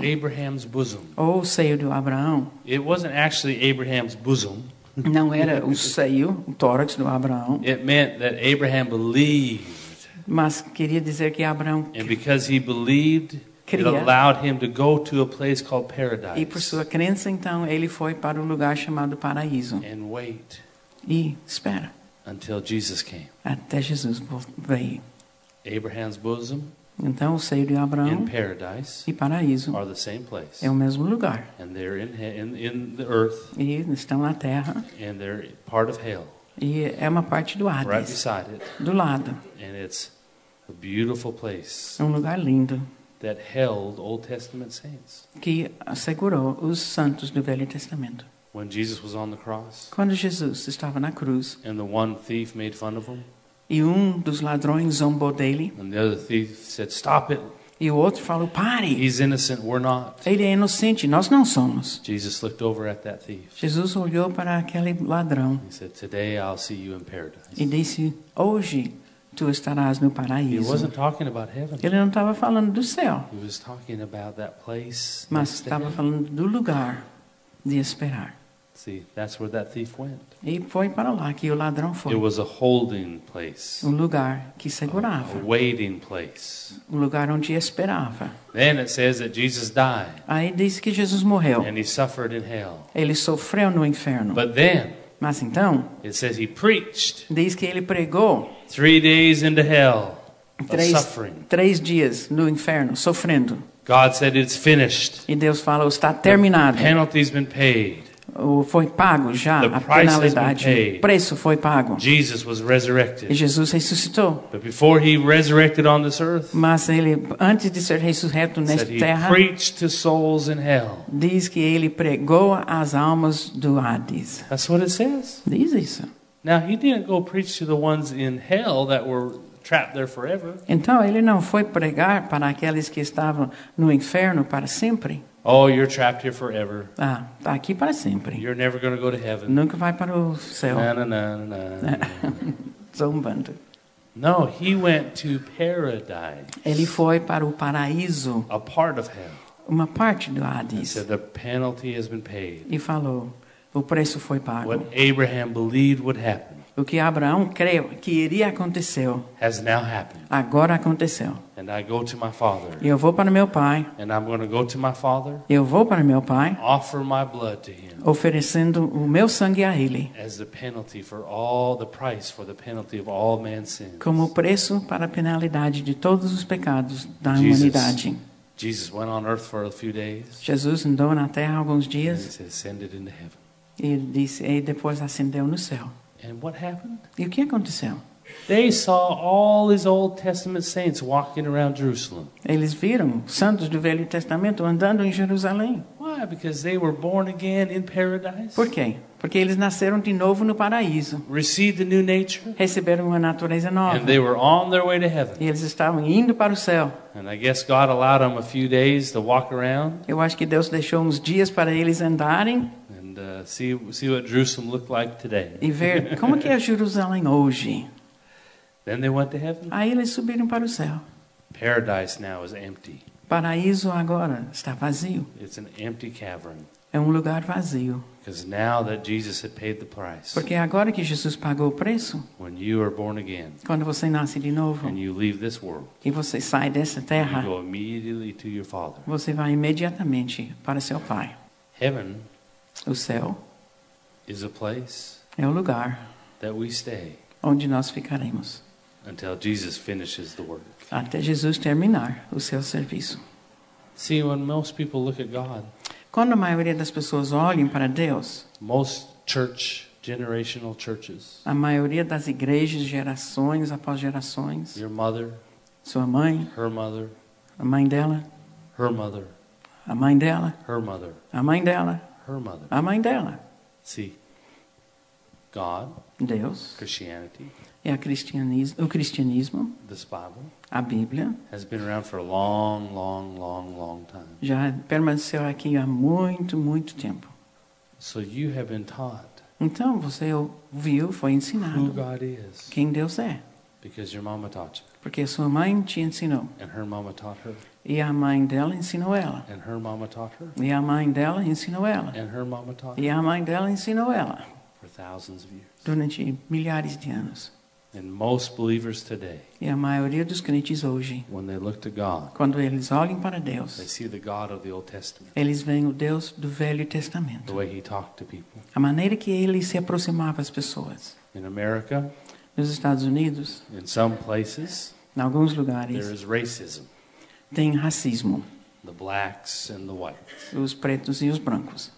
bosom, ou o seio de Abraão, it wasn't actually Abraham's bosom. não era o seio, o tórax do Abraão, It meant that Abraham believed, mas queria dizer que Abraão and because he believed, it Cria. allowed him to go to a place called e por paradise sua crença então ele foi para o lugar chamado paraíso and wait e espera until Jesus came. até Jesus veio. Abraham's bosom Então, o seio de Abraão paradise e paraíso are the same place. é o mesmo lugar. And they're in, in, in the earth E estão na terra and they're part of hell e é uma parte do right Hades, beside it. do lado. And it's a beautiful place É um lugar lindo that held Old Testament saints. que assegurou os santos do Velho Testamento. When Jesus was on the cross Quando Jesus estava na cruz and the one thief made fun of him, e um dos ladrões zombou dele and the other thief said, Stop it. e o outro falou: "Pare! He's innocent. We're not. Ele é inocente, nós não somos." Jesus looked over at that thief. Jesus olhou para aquele ladrão He said, Today I'll see you in e paradise. disse: "Hoje tu estarás no He paraíso." wasn't talking about heaven. Ele não estava falando do céu, He was talking about that place. mas estava falando do lugar de esperar. See, that's where that thief went. E foi para lá que o ladrão It foi. was a holding place, Um lugar que a segurava, waiting place. um lugar onde esperava. Then it says that Jesus died Aí diz que Jesus morreu. and he suffered in hell. Ele sofreu no inferno. But then Mas então, it says he preached diz que ele pregou three days into hell of três, suffering. três dias no inferno, sofrendo. God said it's finished. E Deus fala: está terminado. Penalty's been paid. Foi pago já a penalidade. O preço foi pago. Jesus was E resurrected. Jesus ressuscitou. But before he resurrected on this earth, Mas ele, antes de ser ressurreto nesta terra, preached to souls in hell. diz que ele pregou às almas do Hades. That's what it says. Diz isso. Now, he didn't go preach to the ones in hell that were trapped there forever. Então ele não foi pregar para aqueles que estavam no inferno para sempre. Oh, you're trapped here forever. Ah, está aqui para sempre. You're never going to go to heaven. Nunca vai para o céu. Na, na, na, na, na. Zombando. No, he went to paradise, Ele foi para o paraíso, a part of hell. uma parte do Hades, said the penalty has been paid. e falou: o preço foi pago. What Abraham believed would happen O que Abraão creu que iria acontecer, has now happened. agora aconteceu. And I go to my father, Eu vou para meu pai, and I'm going to go to my father, eu vou para meu pai, offer my blood to him oferecendo o meu sangue a ele, as the penalty for all the price for the penalty of all man's sins. como preço para a penalidade de todos os pecados da Jesus. humanidade. Jesus went on earth for a few days, Jesus andou na terra alguns and he dias ascended into heaven. e disse, e depois ascendeu no céu. And what happened? E o que aconteceu? They saw all these Old Testament saints walking around Jerusalem. Eles viram santos do Velho Testamento andando em Jerusalém. Why? Because they were born again in paradise, Por quê? Porque eles nasceram de novo no paraíso, received a new nature, receberam uma natureza nova. and they were on their way to heaven. E eles estavam indo para o céu. And I guess God allowed them a few days to walk around Eu acho que Deus deixou uns dias para eles andarem and uh, see see what Jerusalem looked like today. e ver como que é Jerusalém hoje. Then they went to heaven. Aí eles subiram para o céu. Paradise now is empty. Paraíso agora está vazio. It's an empty cavern É um lugar vazio. because now that Jesus had paid the price, Porque agora que Jesus pagou o preço, when you are born again quando você nasce de novo and you leave this world, e você sai dessa you terra, go immediately to your Father. você vai imediatamente para seu Pai. Heaven O céu is a place é o lugar that we stay onde nós ficaremos until Jesus finishes the work. até Jesus terminar o seu serviço. See, when most people look at God, Quando a maioria das pessoas olham para Deus, most church, generational churches, a maioria das igrejas, gerações após gerações, your mother, sua mãe, her mother, a mãe dela, her mother, a mãe dela, her mother, a mãe dela, her mother. a mãe dela. See, God, Deus Christianity, é a cristianismo, o cristianismo, this Bible, a Bíblia, has been around for a long, long, long, long time. já permaneceu aqui há muito, muito tempo. So you have been taught Então você ouviu, foi who ensinado God is quem Deus é, because your mama taught you, porque sua mãe te ensinou and her mama taught her, e a mãe dela ensinou ela and her mama taught her, e a mãe dela ensinou ela and her mama taught her e a mãe dela ensinou ela for thousands of years. durante milhares de anos. And most believers today, E a maioria dos crentes hoje, when they look to God, quando eles olham para they Deus, see the God of the Old Testament, eles veem o Deus do Velho the Testamento, way He talked to people. a maneira que ele se aproximava às pessoas. In America, Nos Estados Unidos, in some places, Em alguns there lugares is racism tem racismo, the blacks and the whites. os pretos e os brancos.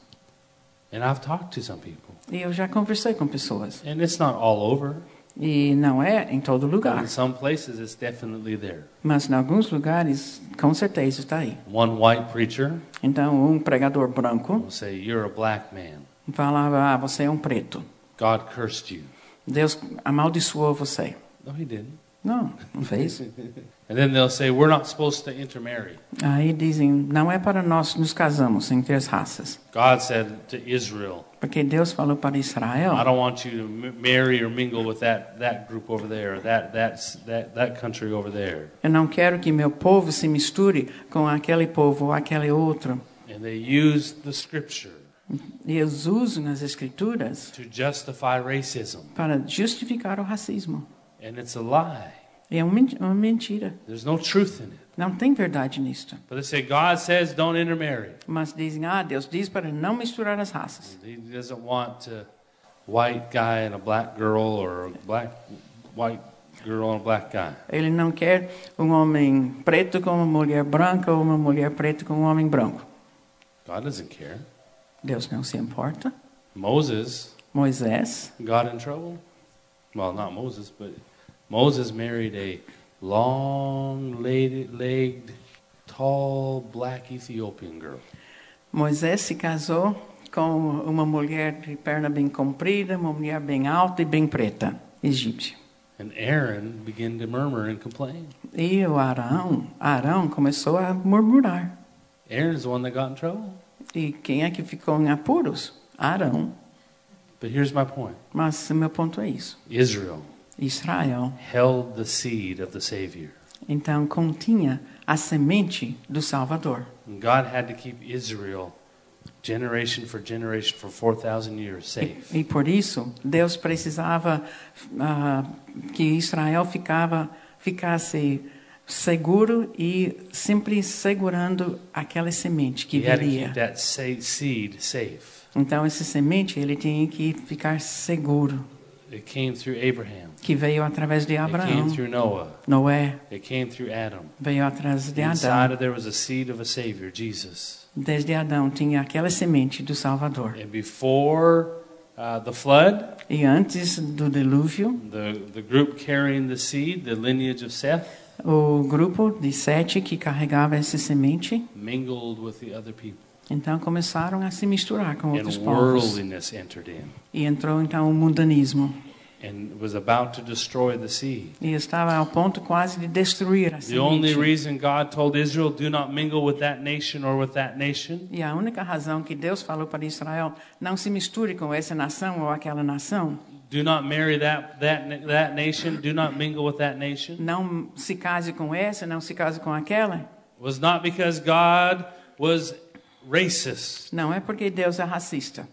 And I've talked to some people, E eu já conversei com pessoas. and it's not all over. E não é em todo lugar, in some places, it's definitely there. mas em alguns lugares, com certeza está aí. One white preacher Então, um pregador branco will say, You're a black man. falava: Ah, você é um preto. God cursed you. Deus amaldiçoou você. No, he didn't. Não, não fez. And then they'll say, We're not supposed to intermarry. Aí dizem: Não é para nós nos casamos entre as raças. God said to Israel, Porque Deus falou para I Israel: don't want you to marry or mingle with that, that group over there, that, that, that, that country over there. Eu não quero que meu povo se misture com aquele povo ou aquele outro. And they used the scripture eles usam as escrituras to justify racism. para justificar o racismo. And it's a lie. É uma mentira. There's no truth in it. Não tem verdade nisto. But they say, God says don't intermarry. Mas dizem: Ah, Deus diz para não misturar as raças. He doesn't want a white guy and a black girl, or a black white girl and a black guy. Ele não quer um homem preto com uma mulher branca ou uma mulher preta com um homem branco. God doesn't care. Deus não se importa. Moses Moisés got in trouble. Well, not Moses, but Moses married a long-legged, tall, black Ethiopian girl. Moisés se casou com uma mulher de perna bem comprida, uma mulher bem alta e bem preta, egípcia. And Aaron began to murmur and complain. E o Arão, Arão começou a murmurar. Aaron's the one that got in trouble. E quem é que ficou em apuros? Arão. But here's my point Mas meu ponto é isso. Israel Israel, held the seed of the Savior. então, continha a semente do Salvador. God had to keep Israel, generation for generation, for 4,000 years, safe. E por isso, Deus precisava ah, que Israel ficava, ficasse seguro e sempre segurando aquela semente que He had to viria. keep that sa- seed safe. Então, essa semente, ele tinha que ficar seguro, It came through Abraham. que veio através de It came Abraão, through Noah. Noé, It came through Adam. veio atrás de Inside Adão. of there was a seed of a Savior, Jesus. Desde Adão tinha aquela semente do Salvador. And before uh, the flood, E antes do dilúvio, the, the group carrying the seed, the lineage of Seth, o grupo de sete que carregava essa semente, mingled with the other people. Então começaram a se misturar com And outros povos. entered in. E entrou então o mundanismo. And was about to destroy the seed. E estava ao ponto quase de destruir a The only semente. reason God told Israel, do not mingle with that nation or with that nation, E a única razão que Deus falou para Israel, não se misture com essa nação ou aquela nação, do not marry that, that, that nation, do not mingle with that nation, não se case com essa, não se case com aquela, was not because God was racist. não é porque Deus é racista.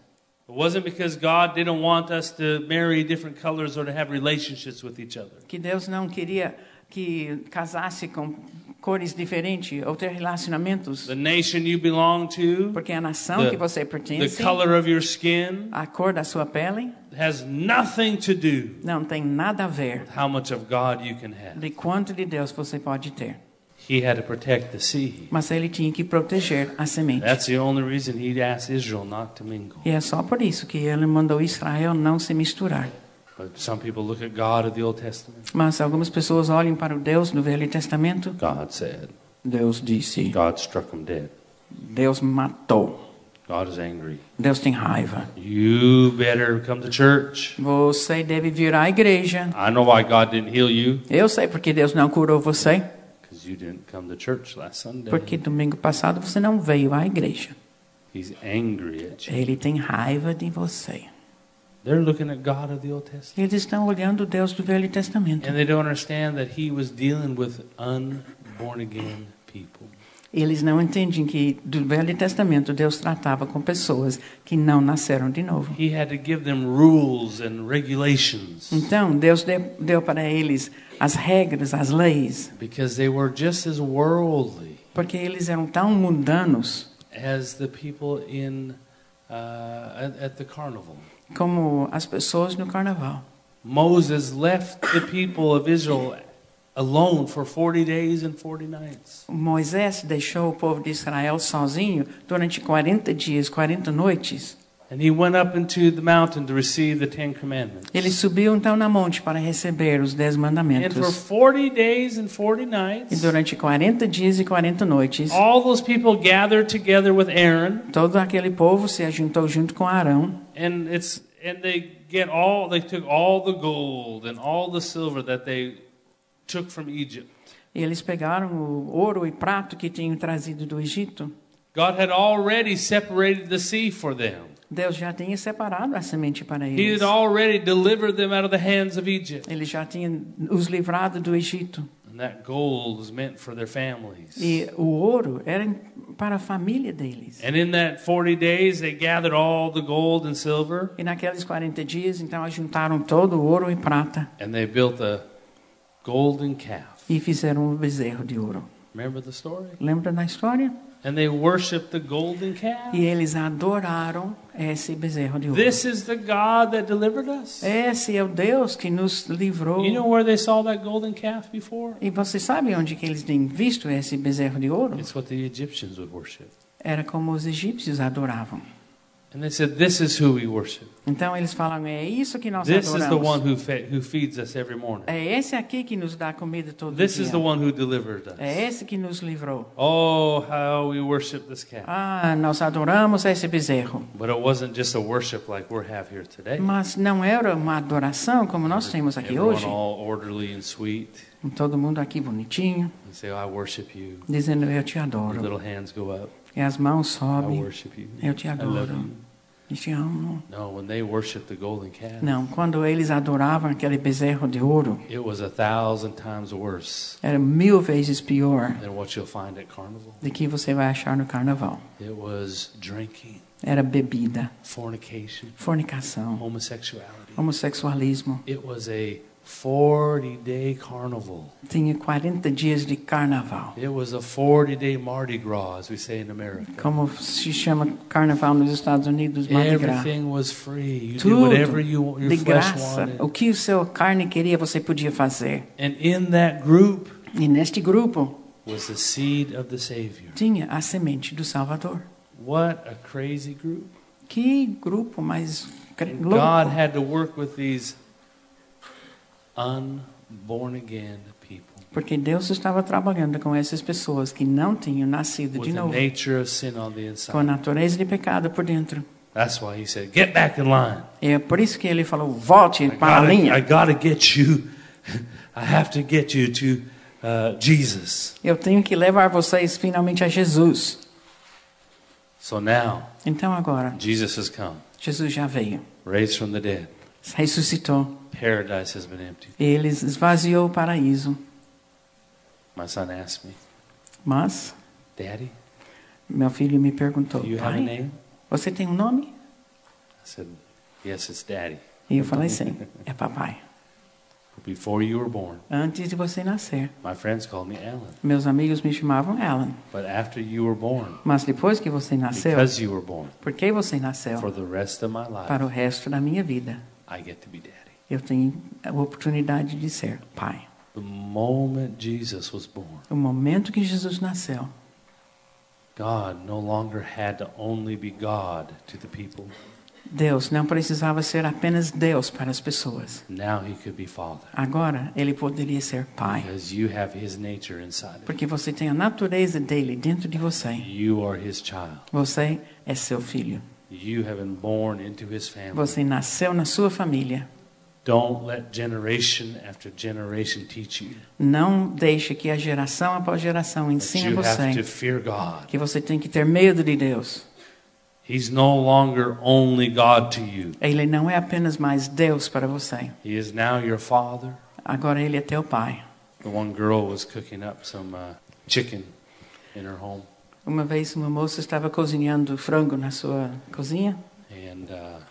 It wasn't because God didn't want us to marry different colors or to have relationships with each other. Que Deus não queria que casasse com cores diferentes ou ter relacionamentos, The nation you belong to, porque a nação The- que você the pertence, color of your skin, a cor da sua pele, has nothing to do não tem nada a ver how much of God you can have. de quanto de Deus você pode ter. He had to protect the seed. Mas ele tinha que proteger a semente. That's the only reason he asked Israel not to mingle. E é só por isso que ele mandou Israel não se misturar. But some people look at God of the Old Testament. Mas algumas pessoas olham para o Deus do Velho Testamento. God said. Deus disse. God struck him dead. Deus matou. God is angry. Deus tem raiva. You better come to church. Você deve vir à igreja. I know why God didn't heal you Eu sei porque Deus não curou você. Because you didn't come to church last Sunday. Porque domingo passado você não veio à igreja. He's angry at you. Ele tem raiva de você. They're looking at God of the Old Testament. Eles estão olhando o Deus do Velho Testamento. And they don't understand that he was dealing with unborn again people. Eles não entendem que do Velho Testamento Deus tratava com pessoas que não nasceram de novo. He had to give them rules and regulations Então Deus deu, deu para eles as regras, as leis, because they were just as worldly porque eles eram tão mundanos as the people in uh, at, at the carnival. como as pessoas no carnaval. Moses left the people of Israel alone for 40 days and 40 nights. Moisés deixou o povo de Israel sozinho durante 40 dias, 40 noites. And he went up into the mountain to receive the Ten Commandments. Ele subiu então na monte para receber os dez And for mandamentos. 40 days and 40 E nights, durante 40 dias e 40 noites, all those people gathered together with Aaron, todo aquele povo se ajuntou junto com Arão. and it's and they get all they took all the gold and all the silver that they took from Egypt. E eles pegaram o ouro e prato que tinham trazido do Egito. God had already separated the sea for them. Deus já tinha separado a semente para He eles. had already delivered them out of the hands of Egypt. Ele já tinha os livrado do Egito. And that gold was meant for their families. E o ouro era para a família deles. And in that 40 days, they gathered all the gold and silver E naqueles 40 dias, então, ajuntaram todo o ouro e prata and they built a golden calf. e fizeram um bezerro de ouro. Remember the story? Lembra da história? And they worshiped the golden calf. E eles adoraram esse bezerro de ouro. This is the God that delivered us. Esse é o Deus que nos livrou. You know where they saw that golden calf before? E você sabe onde que eles têm visto esse bezerro de ouro? It's what the Egyptians would worship. Era como os egípcios adoravam. And they said, This is who we worship. Então eles falam, é isso que nós This is the adoramos. one who, fe- who feeds us every morning. É esse aqui que nos dá comida todo This dia. is the one who delivered us. É esse que nos livrou. Oh, how we worship this calf. Ah, nós adoramos esse bezerro. But it wasn't just a worship like we have here today. Mas não era uma adoração como nós temos aqui Everyone hoje. all orderly and sweet. Com todo mundo aqui bonitinho, And say, oh, I worship you. dizendo eu te The adoro. little hands go up. E as mãos I sobem, worship you. eu te I love adoro. you. No, when they worshiped the golden calf, Não, quando eles adoravam aquele bezerro de ouro, it was a thousand times worse era mil vezes pior than what you'll find at carnival. do que você vai achar no carnaval. It was drinking, Era bebida, fornication, fornicação, homosexuality. homossexualismo. It was a 40 day carnival. Tinha 40 dias de carnaval. It was a 40 day Mardi Gras, as we say in America. Como se chama carnaval nos Estados Unidos, Mardi Gras. Everything was free. You did Tudo whatever you, your de flesh graça. wanted. O que o seu carne queria, você podia fazer. And in that group E neste grupo was the seed of the Savior. tinha a semente do Salvador. What a crazy group. Que grupo mais louco. God had to work with these Porque Deus estava trabalhando com essas pessoas que não tinham nascido de novo, nature of sin on the com a natureza de pecado por dentro. That's why he said, Get back in line. É por isso que ele falou: volte I para a gotta, I linha. gotta get you. I have to get you to uh, Jesus. Eu tenho que levar vocês finalmente a Jesus. So now Então agora, Jesus has come, Jesus já veio, raised from the dead. ressuscitou. Paradise has been emptied. Ele esvaziou o paraíso. My son asked me, Mas Daddy, meu filho me perguntou: do you have a pai, name? você tem um nome? I said, Yes, it's Daddy. E eu falei: sim, é papai. Before you were born, Antes de você nascer, my friends called me Alan. meus amigos me chamavam Alan. But after you were born, Mas depois que você nasceu, because you were born, porque você nasceu, for the rest of my life, para o resto da minha vida, I get to be Daddy. Eu tenho a oportunidade de ser pai. The moment Jesus was born, O momento que Jesus nasceu, God no longer had to only be God to the people. Deus não precisava ser apenas Deus para as pessoas. Now he could be Father. Agora ele poderia ser pai, Because you have his nature inside of you. porque você tem a natureza dele dentro de você. You are his child. Você é seu filho. You have been born into his family. Você nasceu na sua família. Não deixe que a geração após geração ensine you have to você fear God. que você tem que ter medo de Deus. He's no longer only God to you. Ele não é apenas mais Deus para você. He is now your father. Agora ele é teu pai. The one girl was cooking up some chicken in her home, Uma vez uma moça estava cozinhando frango na sua cozinha and uh,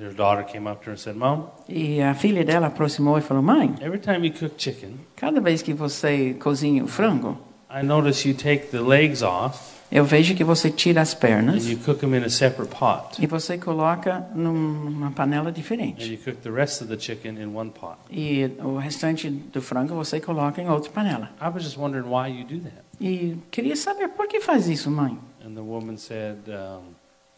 her, daughter came up to her and said, "Mom, e a filha dela aproximou e falou: "Mãe, every time you cook chicken, cada vez que você cozinha o frango, I notice you take the legs off Eu vejo que você tira as and pernas you cook them in a separate pot. e você coloca numa panela And diferente. you cook the rest of the chicken in one pot. E o restante do frango você coloca em outra panela. I was just wondering why you do that. E queria saber por que faz isso, mãe? And the woman said, um,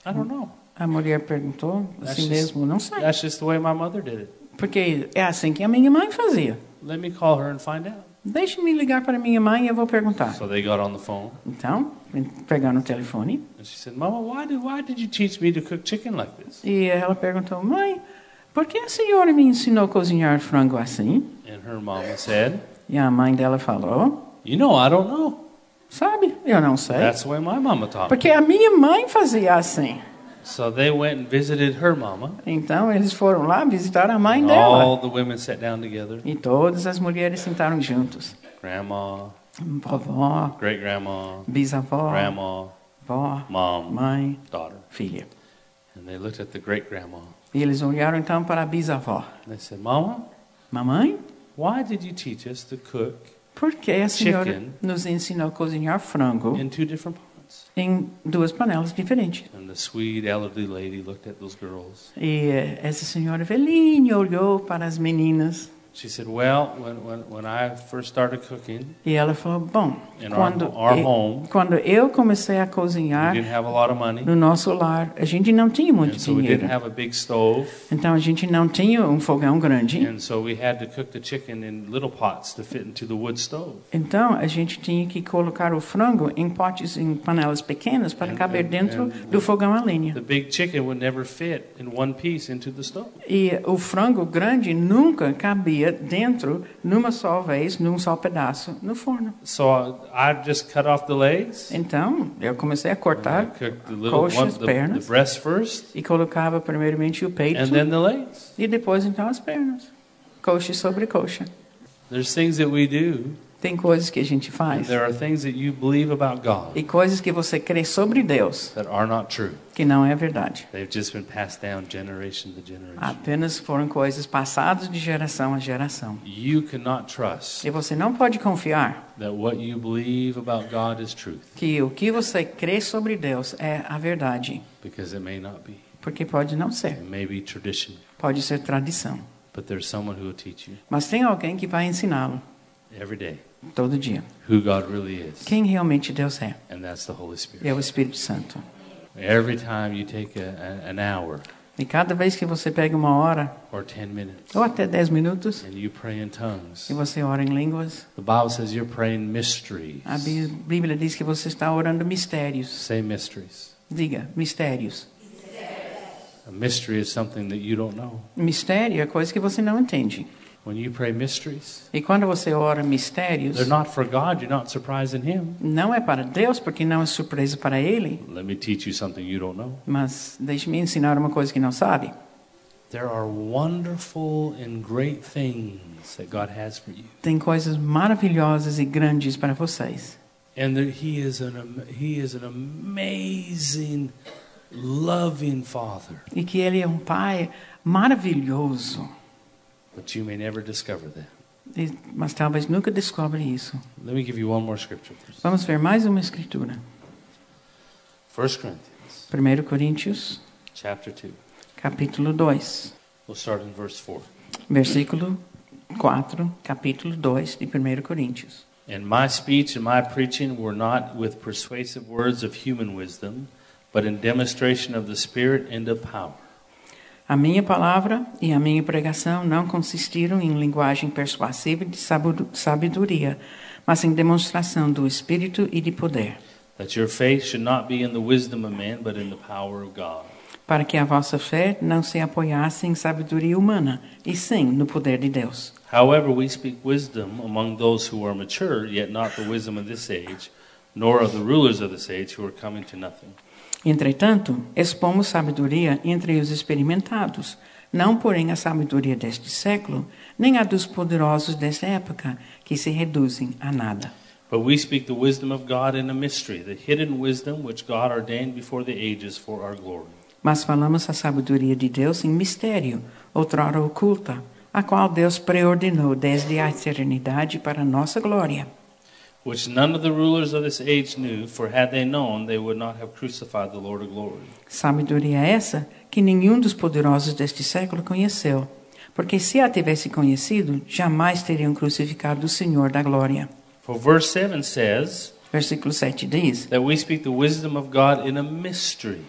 I don't know. A mulher perguntou assim mesmo, não sei. That's just the way my mother did it. Porque é assim que a minha mãe fazia. Let me call her and find out. Deixe-me ligar para minha mãe e eu vou perguntar. So they got on the phone, Então, pegar no telefone and she said, Mama, why did, why did you teach me to cook chicken like this? e ela perguntou: Mãe, por que a senhora me ensinou a cozinhar frango assim? And her mama said, E a mãe dela falou: You know, I don't know. Sabe, eu não sei. That's the way my mama taught me. Porque a minha mãe fazia assim. So they went and visited her mama. Então eles foram lá visitar a mãe And dela. all the women sat down together. E todas as mulheres sentaram juntos. Grandma, Vovó, great grandma, bisavó, grandma, vó, mom, mãe, daughter. filha. And they looked at the great grandma. E eles olharam então para a bisavó. And they said, Mama, Mamãe, why did you teach us to cook por que a senhora nos ensinou a cozinhar frango in two different? Em duas panelas diferentes? And the sweet elderly lady looked at those girls. E eh, essa senhora velhinha olhou para as meninas She said, Well, when, when, when I first started cooking e ela falou: Bom, in our, quando, our eu, home, quando eu comecei a we cozinhar didn't have a lot of money. no nosso lar, a gente não tinha muito And so we dinheiro. didn't have a big stove. Então a gente não tinha um fogão grande. And so we had to cook the chicken in little pots to fit into the wood stove. Então a gente tinha que colocar o frango em potes, em panelas pequenas para And- caber and- dentro and do fogão a lenha. The big chicken would never fit in one piece into the stove. E o frango grande nunca cabia dentro, numa só vez, num só pedaço, no forno. So I just cut off the legs. Então eu comecei a cortar the one, coxas, the, the pernas breast first, e colocava primeiramente o peito and then the legs. e depois então as pernas. Coxa sobre coxa. There's things that we do. Tem coisas que a gente faz There are things that you believe about God e coisas que você crê sobre Deus que não é verdade. Generation to generation. Apenas foram coisas passadas de geração a geração. You cannot trust E você não pode confiar that what you believe about God is truth que o que você crê sobre Deus é a verdade, because it may not be. porque pode não ser. It may be tradition, Pode ser tradição. but there's someone who will teach you Mas tem alguém que vai ensiná-lo every day todo dia. who God really is, Quem realmente Deus é. and that's the Holy Spirit. É o Espírito Santo. Every time you take a, an hour E cada vez que você pega uma hora, or 10 minutes ou até dez minutos, and you pray in tongues, e você ora em línguas, the Bible says you're praying mysteries. a Bí- Bíblia diz que você está orando mistérios. Say mysteries. Diga, mistérios. A mystery is something that you don't know. Mistério é coisa que você não entende. When you pray mysteries, E quando você ora mistérios, they're not for God. You're not surprising Him. não é para Deus, porque não é surpresa para Ele. Let me teach you something you don't know. Mas deixe-me ensinar uma coisa que não sabe. There are wonderful and great things that God has for you. Tem coisas maravilhosas e grandes para vocês. And that he is an he is an amazing loving father. E que Ele é um Pai maravilhoso. But you may never discover that. Mas talvez nunca descobre isso. Let me give you one more scripture. first. Vamos ver mais uma escritura. 1 Corinthians 1 Coríntios, chapter 2. capítulo 2. We'll start in verse 4. Versículo 4, capítulo 2 de 1 Coríntios. And my speech and my preaching were not with persuasive words of human wisdom, but in demonstration of the Spirit and of power, A minha palavra e a minha pregação não consistiram em linguagem persuasiva de sabedoria, mas em demonstração do Espírito e de poder, that your faith should not be in the wisdom of man, but in the power of God. para que a vossa fé não se apoiasse em sabedoria humana, e sim no poder de Deus. However, we speak wisdom among those who are mature, yet not the wisdom of this age, nor of the rulers of this age who are coming to nothing. Entretanto, expomos sabedoria entre os experimentados, não porém a sabedoria deste século, nem a dos poderosos desta época, que se reduzem a nada. But we speak the wisdom of God in a mystery, the hidden wisdom which God ordained before the ages for our glory. Mas falamos a sabedoria de Deus em mistério, outrora oculta, a qual Deus preordenou desde a eternidade para a nossa glória. Which none of the rulers of this age knew, for had they known, they would not have crucified the Lord of glory. Sabedoria essa que nenhum dos poderosos deste século conheceu, porque se a tivesse conhecido, jamais teriam crucificado o Senhor da glória. For verse 7 says Versículo 7 diz: that we speak the wisdom of God in a mystery.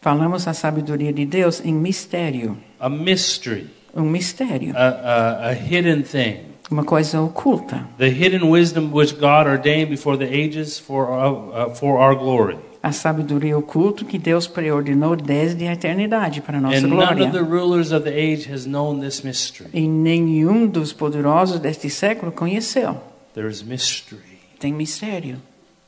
Falamos a sabedoria de Deus em mistério, A mystery. um mistério, A, a, a hidden thing. Uma coisa oculta. The hidden wisdom which God ordained before the ages for our, uh, for our glory. A sabedoria oculta que Deus preordenou desde a eternidade para a nossa And none of the glória. rulers of the age has known this mystery. E nenhum dos poderosos deste século conheceu. There is mystery. Tem mistério.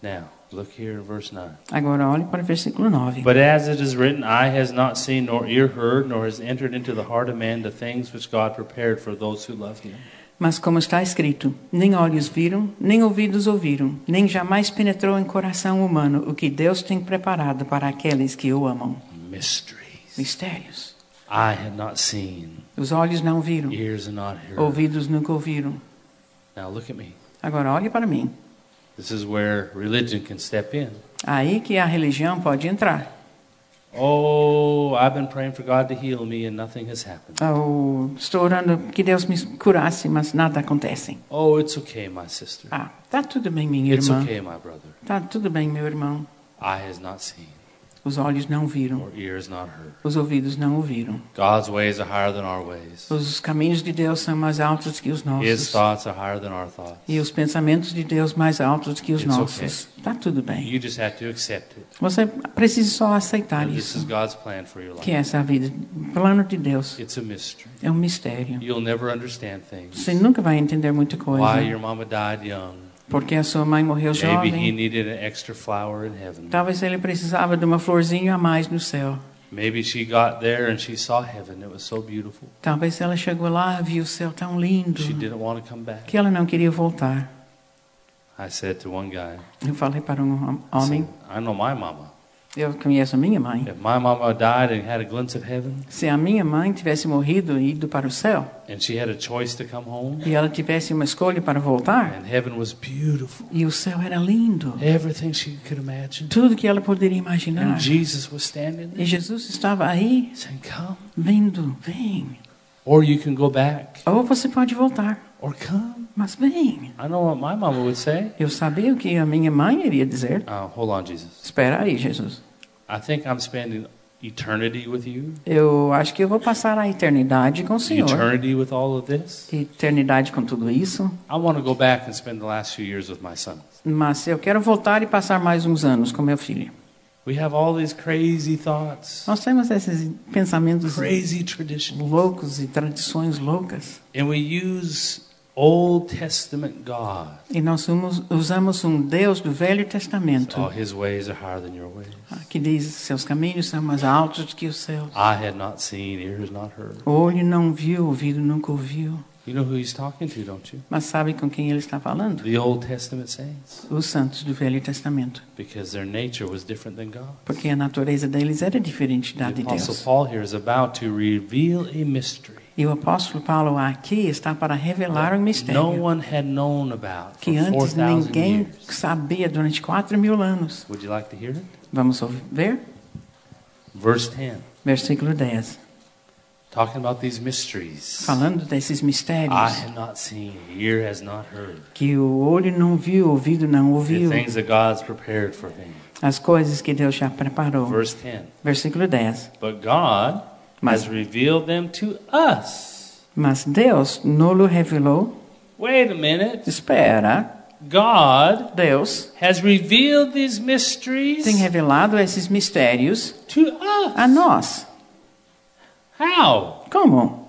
Now, look here in verse 9. Agora olhe para o versículo 9. But as it is written, eye has not seen, nor ear heard, nor has entered into the heart of man the things which God prepared for those who love him. Mas como está escrito, nem olhos viram, nem ouvidos ouviram, nem jamais penetrou em coração humano o que Deus tem preparado para aqueles que o amam. Mysteries. Mistérios. Had not seen, Os olhos não viram, ears not heard. ouvidos nunca ouviram. Now look at me. Agora olhe para mim. This is where religion can step in. Aí que a religião pode entrar. Oh, I've been praying for God to heal me and nothing has happened. Eu estou orando que Deus me curasse, mas nada acontece. Oh, it's okay, my sister. Ah, tá tudo bem, minha It's irmã. okay, my brother. Tá tudo bem, meu irmão. Eye has not seen, Os olhos não viram, os ouvidos não ouviram. God's ways are higher than our ways. Os caminhos de Deus são mais altos que os His nossos. thoughts are higher than our thoughts. E os pensamentos de Deus mais altos que os It's nossos. Tá tudo bem. You just have to accept it. Você precisa só aceitar And this is isso. God's plan for your Que essa é a vida, plano de Deus It's a mystery. é um mistério. You'll never understand things. Você nunca vai entender muita Why coisa. your mama died young. Porque a sua mãe morreu Maybe he jovem. needed an extra flower in heaven. Talvez ele precisava de uma florzinha a mais no céu. Maybe she got there and she saw heaven. It was so beautiful. Talvez ela chegou lá, viu o céu tão lindo, She didn't want to come back. que ela não queria voltar. I said to one guy, Eu falei para um homem, I know my mama. Eu conheço a minha mãe. If my mama died and had a glimpse of heaven, Se a minha mãe tivesse morrido e ido para o céu, and she had a choice to come home, e ela tivesse uma escolha para voltar, and heaven was beautiful, e o céu era lindo, everything she could imagine, tudo que ela poderia imaginar. and Jesus was standing E there Jesus estava aí, saying, Come. vindo, vem. Or you can go back, Ou você pode voltar, or come. mas vem. I know what my mama would say. Eu sabia o que a minha mãe iria dizer. Uh, hold on, Jesus. Espera aí, Jesus. I think I'm spending eternity with you, Eu acho que eu vou passar a eternidade com o Senhor. eternity with all of this. Eternidade com tudo isso. I want to go back and spend the last few years with my son. Mas eu quero voltar e passar mais uns anos com meu filho. We have all these crazy thoughts, Nós temos esses pensamentos crazy traditions, loucos e tradições loucas. and we use Old Testament God. E nós somos- usamos um Deus do Velho Testamento Oh, his ways are higher than your ways. que diz: seus caminhos são mais altos que os céus. Eye had not seen, ears not heard. Olho não viu, ouvido nunca ouviu. You know who he's talking to, don't you? Mas sabe com quem ele está falando? The Old Testament saints, Os santos do Velho Testamento. because their nature was different than God. Porque a natureza deles era diferente da de Apostle Deus. Paul here is about to reveal a mystery E o apóstolo Paulo aqui está para revelar um no mistério one had known about for que antes 4,000 ninguém sabia durante quatro mil anos. Would you like to hear it? Vamos ouvir? ver? Verse 10, Versículo 10. talking about these mysteries. Falando desses Eye mistérios had not seen, ear has not heard. que o olho não viu, o ouvido não The ouviu, things that God's prepared for as coisas que Deus já preparou. Verse 10. Versículo 10. But God Mas- has revealed them to us. Mas Deus nolo revelou. Wait a minute. Espera, God Deus has revealed these mysteries tem revelado esses mistérios to us. a nós. How? Como?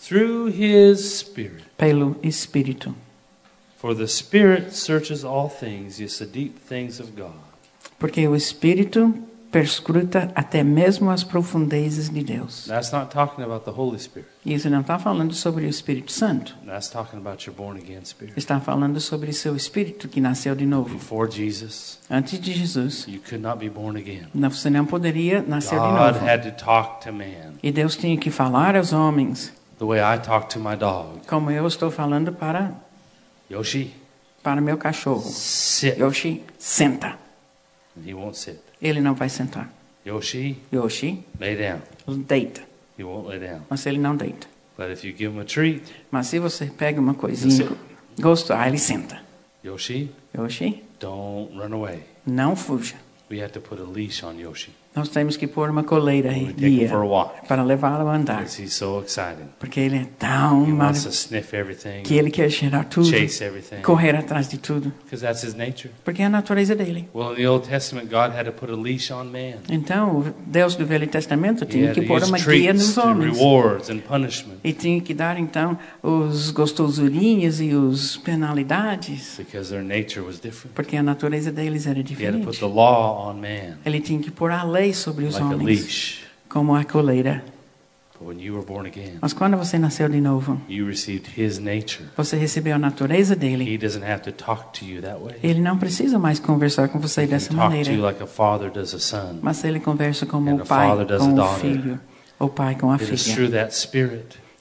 Through His Spirit. Pelo Espírito. For the Spirit searches all things, yes, the deep things of God. Porque o Espírito perscruta até mesmo as profundezas de Deus. That's not talking about the Holy Spirit. Isso não está falando sobre o Espírito Santo. That's talking about your born again spirit. Está falando sobre seu Espírito que nasceu de novo. Before Jesus, Antes de Jesus, you could not be born again. não- você não poderia nascer de God novo. had to talk to man E Deus tinha que falar aos homens, the way I talk to my dog. como eu estou falando para, Yoshi, para meu cachorro. sit. Yoshi, senta. And he won't sit. Ele não vai sentar. Yoshi, Yoshi, lay down. deita. He won't lay down. Mas ele não deita. But if you give him a treat, Mas se você pega uma coisinha, gosto, ah, ele senta. Yoshi, Yoshi, don't run away. não fuja. We have to put a leash on Yoshi. Nós temos que pôr uma coleira him guia para levá-lo a andar. So excited. Porque ele é tão everything, que ele quer cheirar tudo, chase everything. correr atrás de tudo. Because that's his nature. Porque é a natureza dele. Well. Então, Deus do Velho Testamento tinha que pôr uma guia nos homens. E tinha que dar, então, os gostosurinhos e os penalidades. Because their nature was different. Porque a natureza deles era He had to put diferente. the law on man Ele tinha que pôr a lei sobre os like homens, como a coleira. But when you were born again, Mas quando você nasceu de novo, you received his nature. você recebeu a natureza dele. He doesn't have to talk to you that way. Ele não precisa mais conversar com você dessa talk to you maneira. like a father does a son. Mas ele conversa como o pai com o filho, o pai com a filha.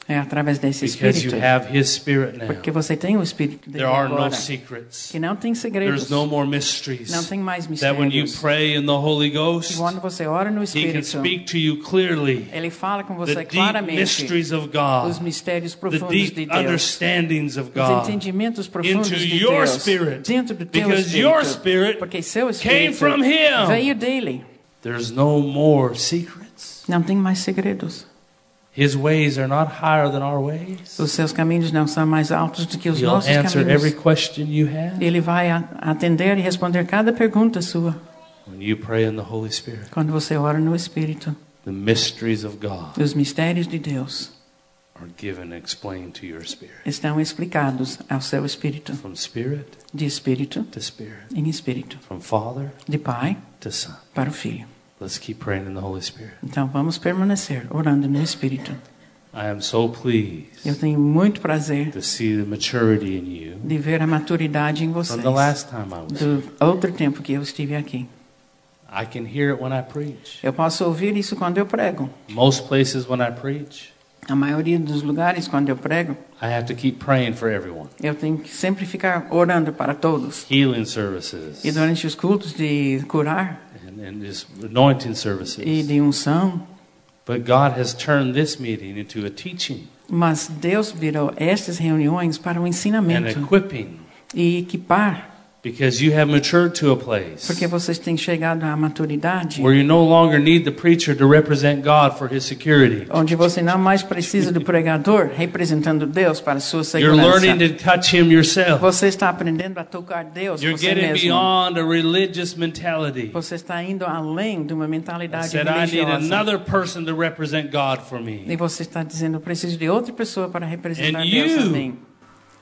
É através desse Because you espírito. have his spirit now. Porque você tem o espírito dele There are no agora. secrets. Que não tem segredos. There's no more mysteries. Não tem mais That when you mistérios. pray in the Holy E Ghost, quando você ora no He can Espírito, speak to you clearly. ele fala com você deep claramente mysteries of os God, mistérios the profundos de deep Deus, understandings of os God entendimentos profundos into de your Deus spirit. dentro do teu Because your espírito, spirit porque seu came espírito from Him. veio dele. There's no more secrets. Não tem mais segredos. His ways are not higher than our ways. Os seus caminhos não são mais altos do que os He'll nossos answer every caminhos. question you have Ele vai atender e responder cada pergunta sua when you pray in the Holy Spirit. quando você ora no Espírito. The mysteries of God Os mistérios de Deus are given and explained to your spirit. estão explicados ao seu espírito, From spirit de espírito to spirit. em espírito, From Father de pai to Son. para o filho. Let's keep praying in the Holy Spirit. Então vamos permanecer orando no espírito. I am so pleased Eu tenho muito prazer to see the maturity in you de ver a maturidade em from vocês. the last time I was here. Do outro tempo que eu estive aqui. I can hear it when I preach. Eu posso ouvir isso quando eu prego. Most places when I preach, A maioria dos lugares quando eu prego, I have to keep praying for everyone. eu tenho que sempre ficar orando para todos. Healing services E durante os cultos de curar and, and just anointing e services. de unção, But God has turned this meeting into a teaching mas Deus virou estas reuniões para um and ensinamento equipping e equipar, because you have matured to a place porque vocês têm chegado à maturidade where you no longer need the preacher to represent God for his security. onde você não mais precisa do pregador representando Deus para a sua You're learning segurança. to touch him yourself. Você está aprendendo a tocar Deus You're você getting mesmo. beyond a religious mentality. Você está indo além de uma I mentalidade said, I need religiosa. another person to represent God for E me. você está dizendo, eu preciso de outra pessoa para representar And Deus you também.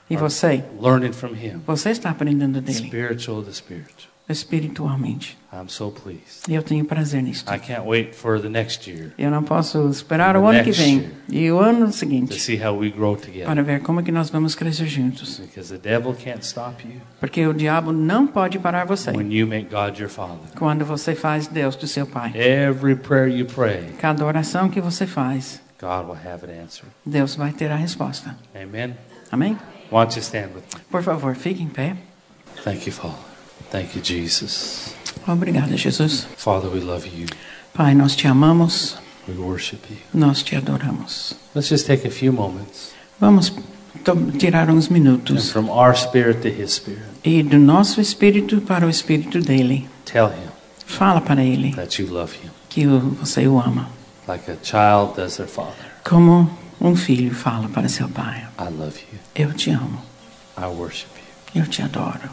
E você, Learning from him, você está aprendendo dele, spiritual to spiritual. espiritualmente. I'm so pleased. Eu tenho prazer nisso. I can't wait for the next year Eu não posso esperar o ano que vem e o ano to seguinte see how we grow together. para ver como é que nós vamos crescer juntos. Because the devil can't stop you Porque o diabo não pode parar você when you make God your father. quando você faz Deus do seu pai. Every prayer you pray, Cada oração que você faz, God will have it answered. Deus vai ter a resposta. Amen. Amém? Don't you stand with me? Por favor, fique em pé. Thank you, Father. Thank you, Jesus. Obrigada, Jesus. Father, we love you. Pai, nós te amamos, We worship you. nós te adoramos. Let's just take a few moments Vamos to- tirar uns and minutos from our spirit to his spirit, e do nosso espírito para o espírito dele. tell him Fala para ele that you love him que você o ama, like a child does their father. como um filho fala para seu pai. I love you. Eu te amo, I worship you. eu te adoro,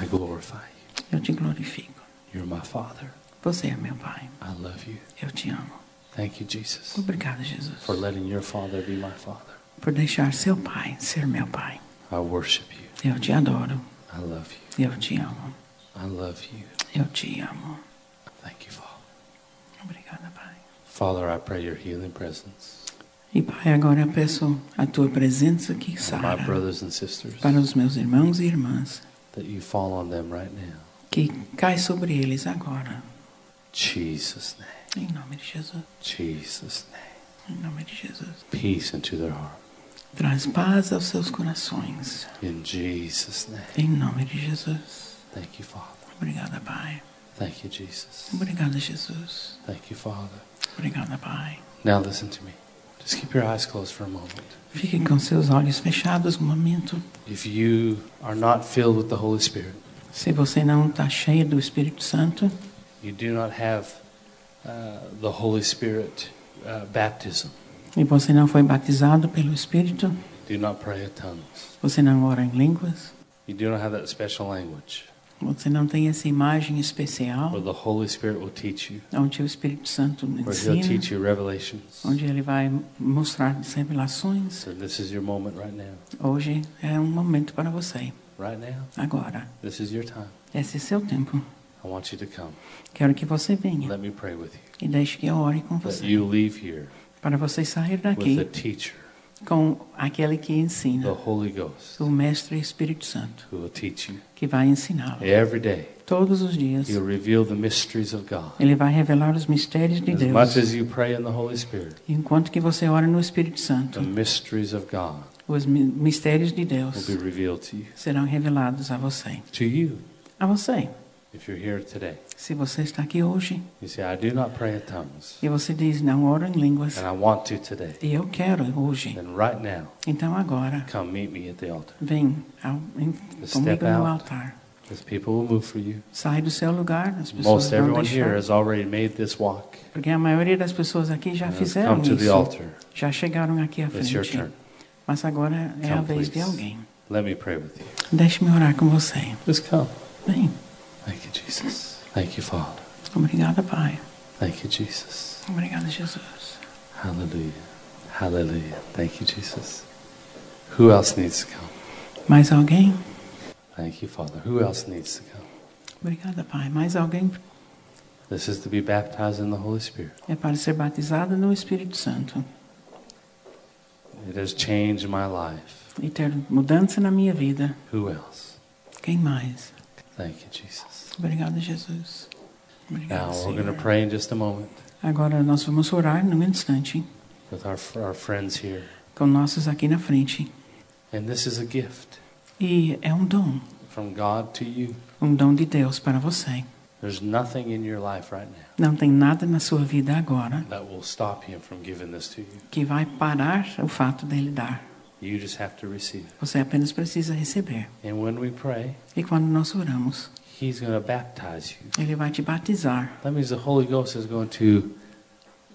I glorify you. eu te glorifico. You're my father. Você é meu pai, I love you. eu te amo. Thank you, Jesus, Obrigada, Jesus, for letting your father be my father. por deixar seu pai ser meu pai. I worship you. Eu te adoro, I love you. eu te amo, I love you. eu te amo. Thank you, Father. Obrigada, Pai. Father, I pray your healing presence E Pai, agora eu peço a tua presença my sara para os meus irmãos e irmãs, that you fall on them right now. que cai sobre eles agora. Jesus' name. Em nome de Jesus. Jesus' name. Em nome de Jesus. Peace into their heart. Traz paz aos seus corações. In Jesus' name. Em nome de Jesus. Thank you, Father. Obrigada, Pai. Thank you, Jesus. Obrigada, Jesus. Thank you, Father. Obrigada, Pai. Now listen to me. Just keep your eyes closed for a moment. Fique com seus olhos fechados um momento. If you are not filled with the Holy Spirit, Se você não está cheio do Espírito Santo, you do not have uh, the Holy Spirit uh, baptism, e você não foi batizado pelo Espírito, do not pray in tongues, você não ora em línguas, you do not have that special language você não tem essa imagem especial the Holy Spirit will teach you, onde o Espírito Santo ensina, teach you revelations. onde ele vai mostrar revelações. So this is your moment right now. Hoje é um momento para você. Right now. Agora, This is your time. esse é seu tempo. I want you to come. Quero que você venha Let me pray with you. e deixe que eu ore com That você. you leave here Para você sair with the daqui teacher, com aquele que the ensina, Holy Ghost, o Mestre Espírito Santo, que vai ensiná-lo. Every day, Todos os dias, ele vai revelar os mistérios de Deus. as you pray in the Holy Spirit, Enquanto que você ora no Espírito Santo, the mysteries of God os mi- mistérios de will Deus be revealed to you. serão revelados a você. A você. If you're here today. Se você está aqui hoje You say, I do not pray in tongues, e você diz, não oro em línguas, and I want to today. e eu quero hoje, Then right now, então agora, come meet me at the altar. vem ao, em, comigo no out. altar. Because people will move for you. Sai do seu lugar, as pessoas Most vão everyone here deixar. has already made this walk. Porque a maioria das pessoas aqui já and fizeram come to the isso. altar. Já chegaram aqui à It's your frente. turn. Mas agora é a Come, vez de please. alguém. Let me pray with you. Deixe-me orar com você. Just come. Vem. Thank you, Jesus. Thank you, Father. Obrigada, Pai. Thank you, Jesus. Obrigada, Jesus. Hallelujah. Hallelujah. Thank you, Jesus. Who else needs to come? Mais alguém? Thank you, Father. Who else needs to come? Obrigada, Pai. Mais alguém? This is to be baptized in the Holy Spirit. É para ser batizado no Espírito Santo It has changed my life. e ter mudança na minha vida. Who else? Quem mais? Thank you, Jesus. Obrigada, Jesus. Obrigada, Now we're going to pray in just a moment Agora nós vamos orar num instante with our, our friends here. com nossos aqui na frente. And this is a gift E é um dom, from God to you. um dom de Deus para você. There's nothing in your life right now Não tem nada na sua vida agora that will stop Him from giving this to you. que vai parar o fato dele dar. You just have to receive it. Você apenas precisa receber. And when we pray, E quando nós oramos, He's going to baptize you. ele vai te batizar. That means the Holy Ghost is going to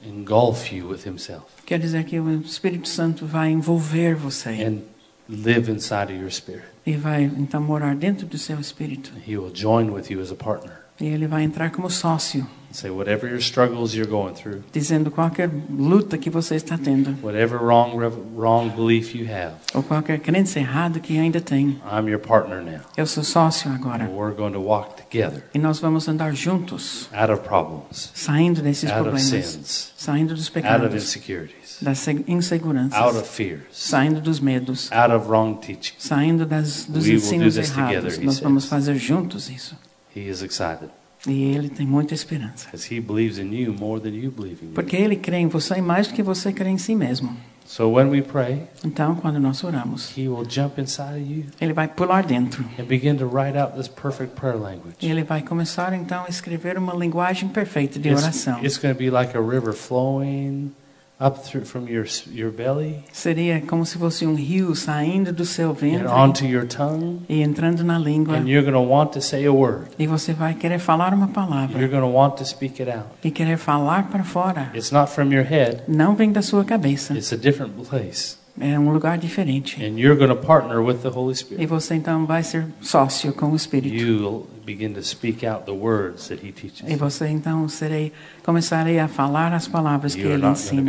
engulf you with Himself Quer dizer que o Espírito Santo vai envolver você and live inside of your spirit. e vai então morar dentro do seu espírito. He will join with you as a partner. E ele vai entrar como sócio, Say, whatever your struggles you're going through, dizendo qualquer luta que você está tendo, whatever wrong, wrong belief you have, ou qualquer crença errada que ainda tem. I'm your partner now. Eu sou sócio agora. And we're going to walk together E nós vamos andar juntos, out of problems, saindo desses out of problemas, sins, saindo dos out of pecados, insecurities, das se- out of inseguranças, fears, saindo dos medos, out of wrong teaching. saindo das, dos We ensinos together, errados. he Nós vamos fazer juntos isso. He is excited E ele tem muita esperança. because he believes in you more than you believe in you. Porque ele crê em você mais do que você crê em si mesmo. So when we pray, Então, quando nós oramos, he will jump inside of you ele vai pular dentro. and begin to write out this perfect prayer E language. ele vai começar então a escrever uma linguagem perfeita de It's, oração. it's going to be like a river flowing up through from your your belly Seria como se fosse um rio saindo do seu and ventre onto your tongue, e entrando na língua. and you're going to want to say a word. E você vai querer falar uma palavra You're going to want to speak it out. e querer falar para fora. It's not from your head. Não vem da sua cabeça. It's a different place. É um lugar diferente. And you're going to partner with the Holy E Spirit. você então vai ser sócio com o Espírito. You'll begin to speak out the words that He E você então serei, começarei a falar as palavras que You ele ensina.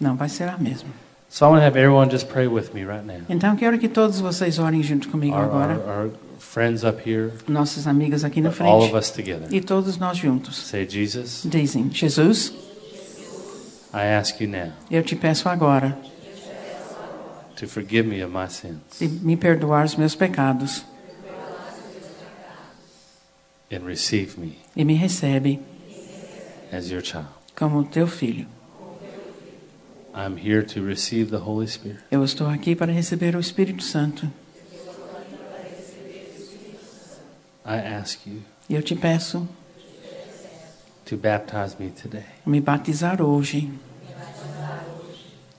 Não vai ser a mesma. So I want to have everyone just pray with me right now. Então quero que todos vocês orem junto comigo Our, agora. our, our friends up here, Nossos amigos aqui na all of frente. us together. E todos nós juntos. Say, Jesus, Dizem: Jesus, I ask you now eu te peço agora to forgive me of my sins de me perdoar os meus pecados and receive me e me recebe as your child. como teu filho. I'm here to receive the Holy Spirit. Eu estou aqui para receber o Espírito Santo. I ask you eu te peço to baptize me today. me batizar hoje.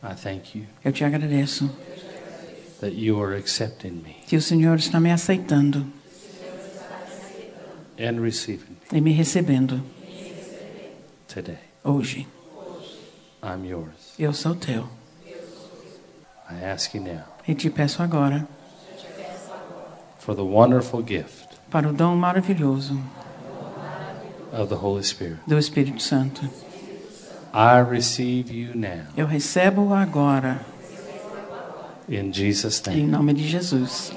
I thank you Eu te agradeço that you are accepting me que o Senhor está me aceitando and receiving me e me recebendo today. hoje. I'm yours. Eu sou teu. I ask you now E te peço agora for the wonderful gift para o dom maravilhoso of the Holy Spirit. do Espírito Santo. I receive you now Eu recebo agora, in Jesus' em name. nome de Jesus.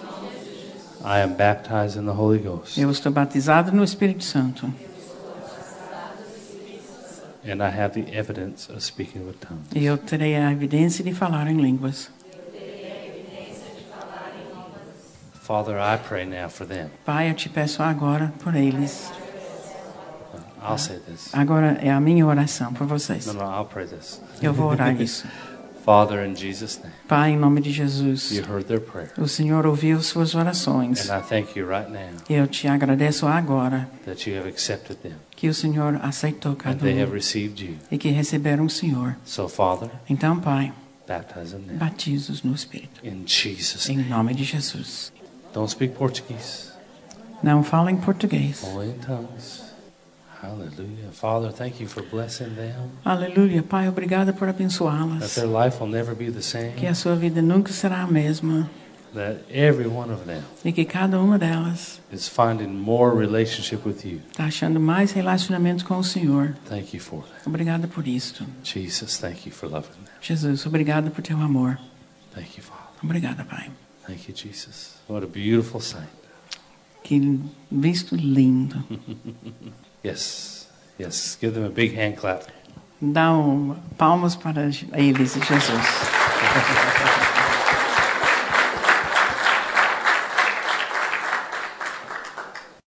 I am baptized in the Holy Ghost Eu estou batizado no Espírito Santo and I have the evidence of speaking with tongues. e eu terei a evidência de falar em línguas. Father, I pray now for them. Pai, eu te peço agora por eles. I'll say this. Agora é a minha oração por vocês. No, no, I'll pray this. Eu vou orar isso. Father, in Jesus' name, Pai, em nome de Jesus, you heard their prayer. o Senhor ouviu suas orações. And I thank you right now E eu te agradeço agora that you have accepted them, que o Senhor aceitou and cada they have um received you. e que receberam o Senhor. So, Father, Então, Pai, baptize them now. batiza-os no Espírito. In Jesus' Em name. nome de Jesus. Don't speak Portuguese, Não fala em português. only in tongues. Hallelujah. Father, thank you for blessing them, Aleluia. Pai, obrigada por that abençoá-las. their life will never be the Que same, a sua vida nunca será a mesma. that every one of them E que cada uma delas is finding more relationship with you. está achando mais relacionamento com o Senhor. Thank you for that. Obrigada por isto. Jesus, thank you for loving them. Jesus, obrigada por teu amor. Thank you, Father. Obrigada, Pai. Thank you, Jesus. What a beautiful sight. Que visto lindo. Yes, yes. Give them a big hand clap. Dá um, palmas para eles, Jesus.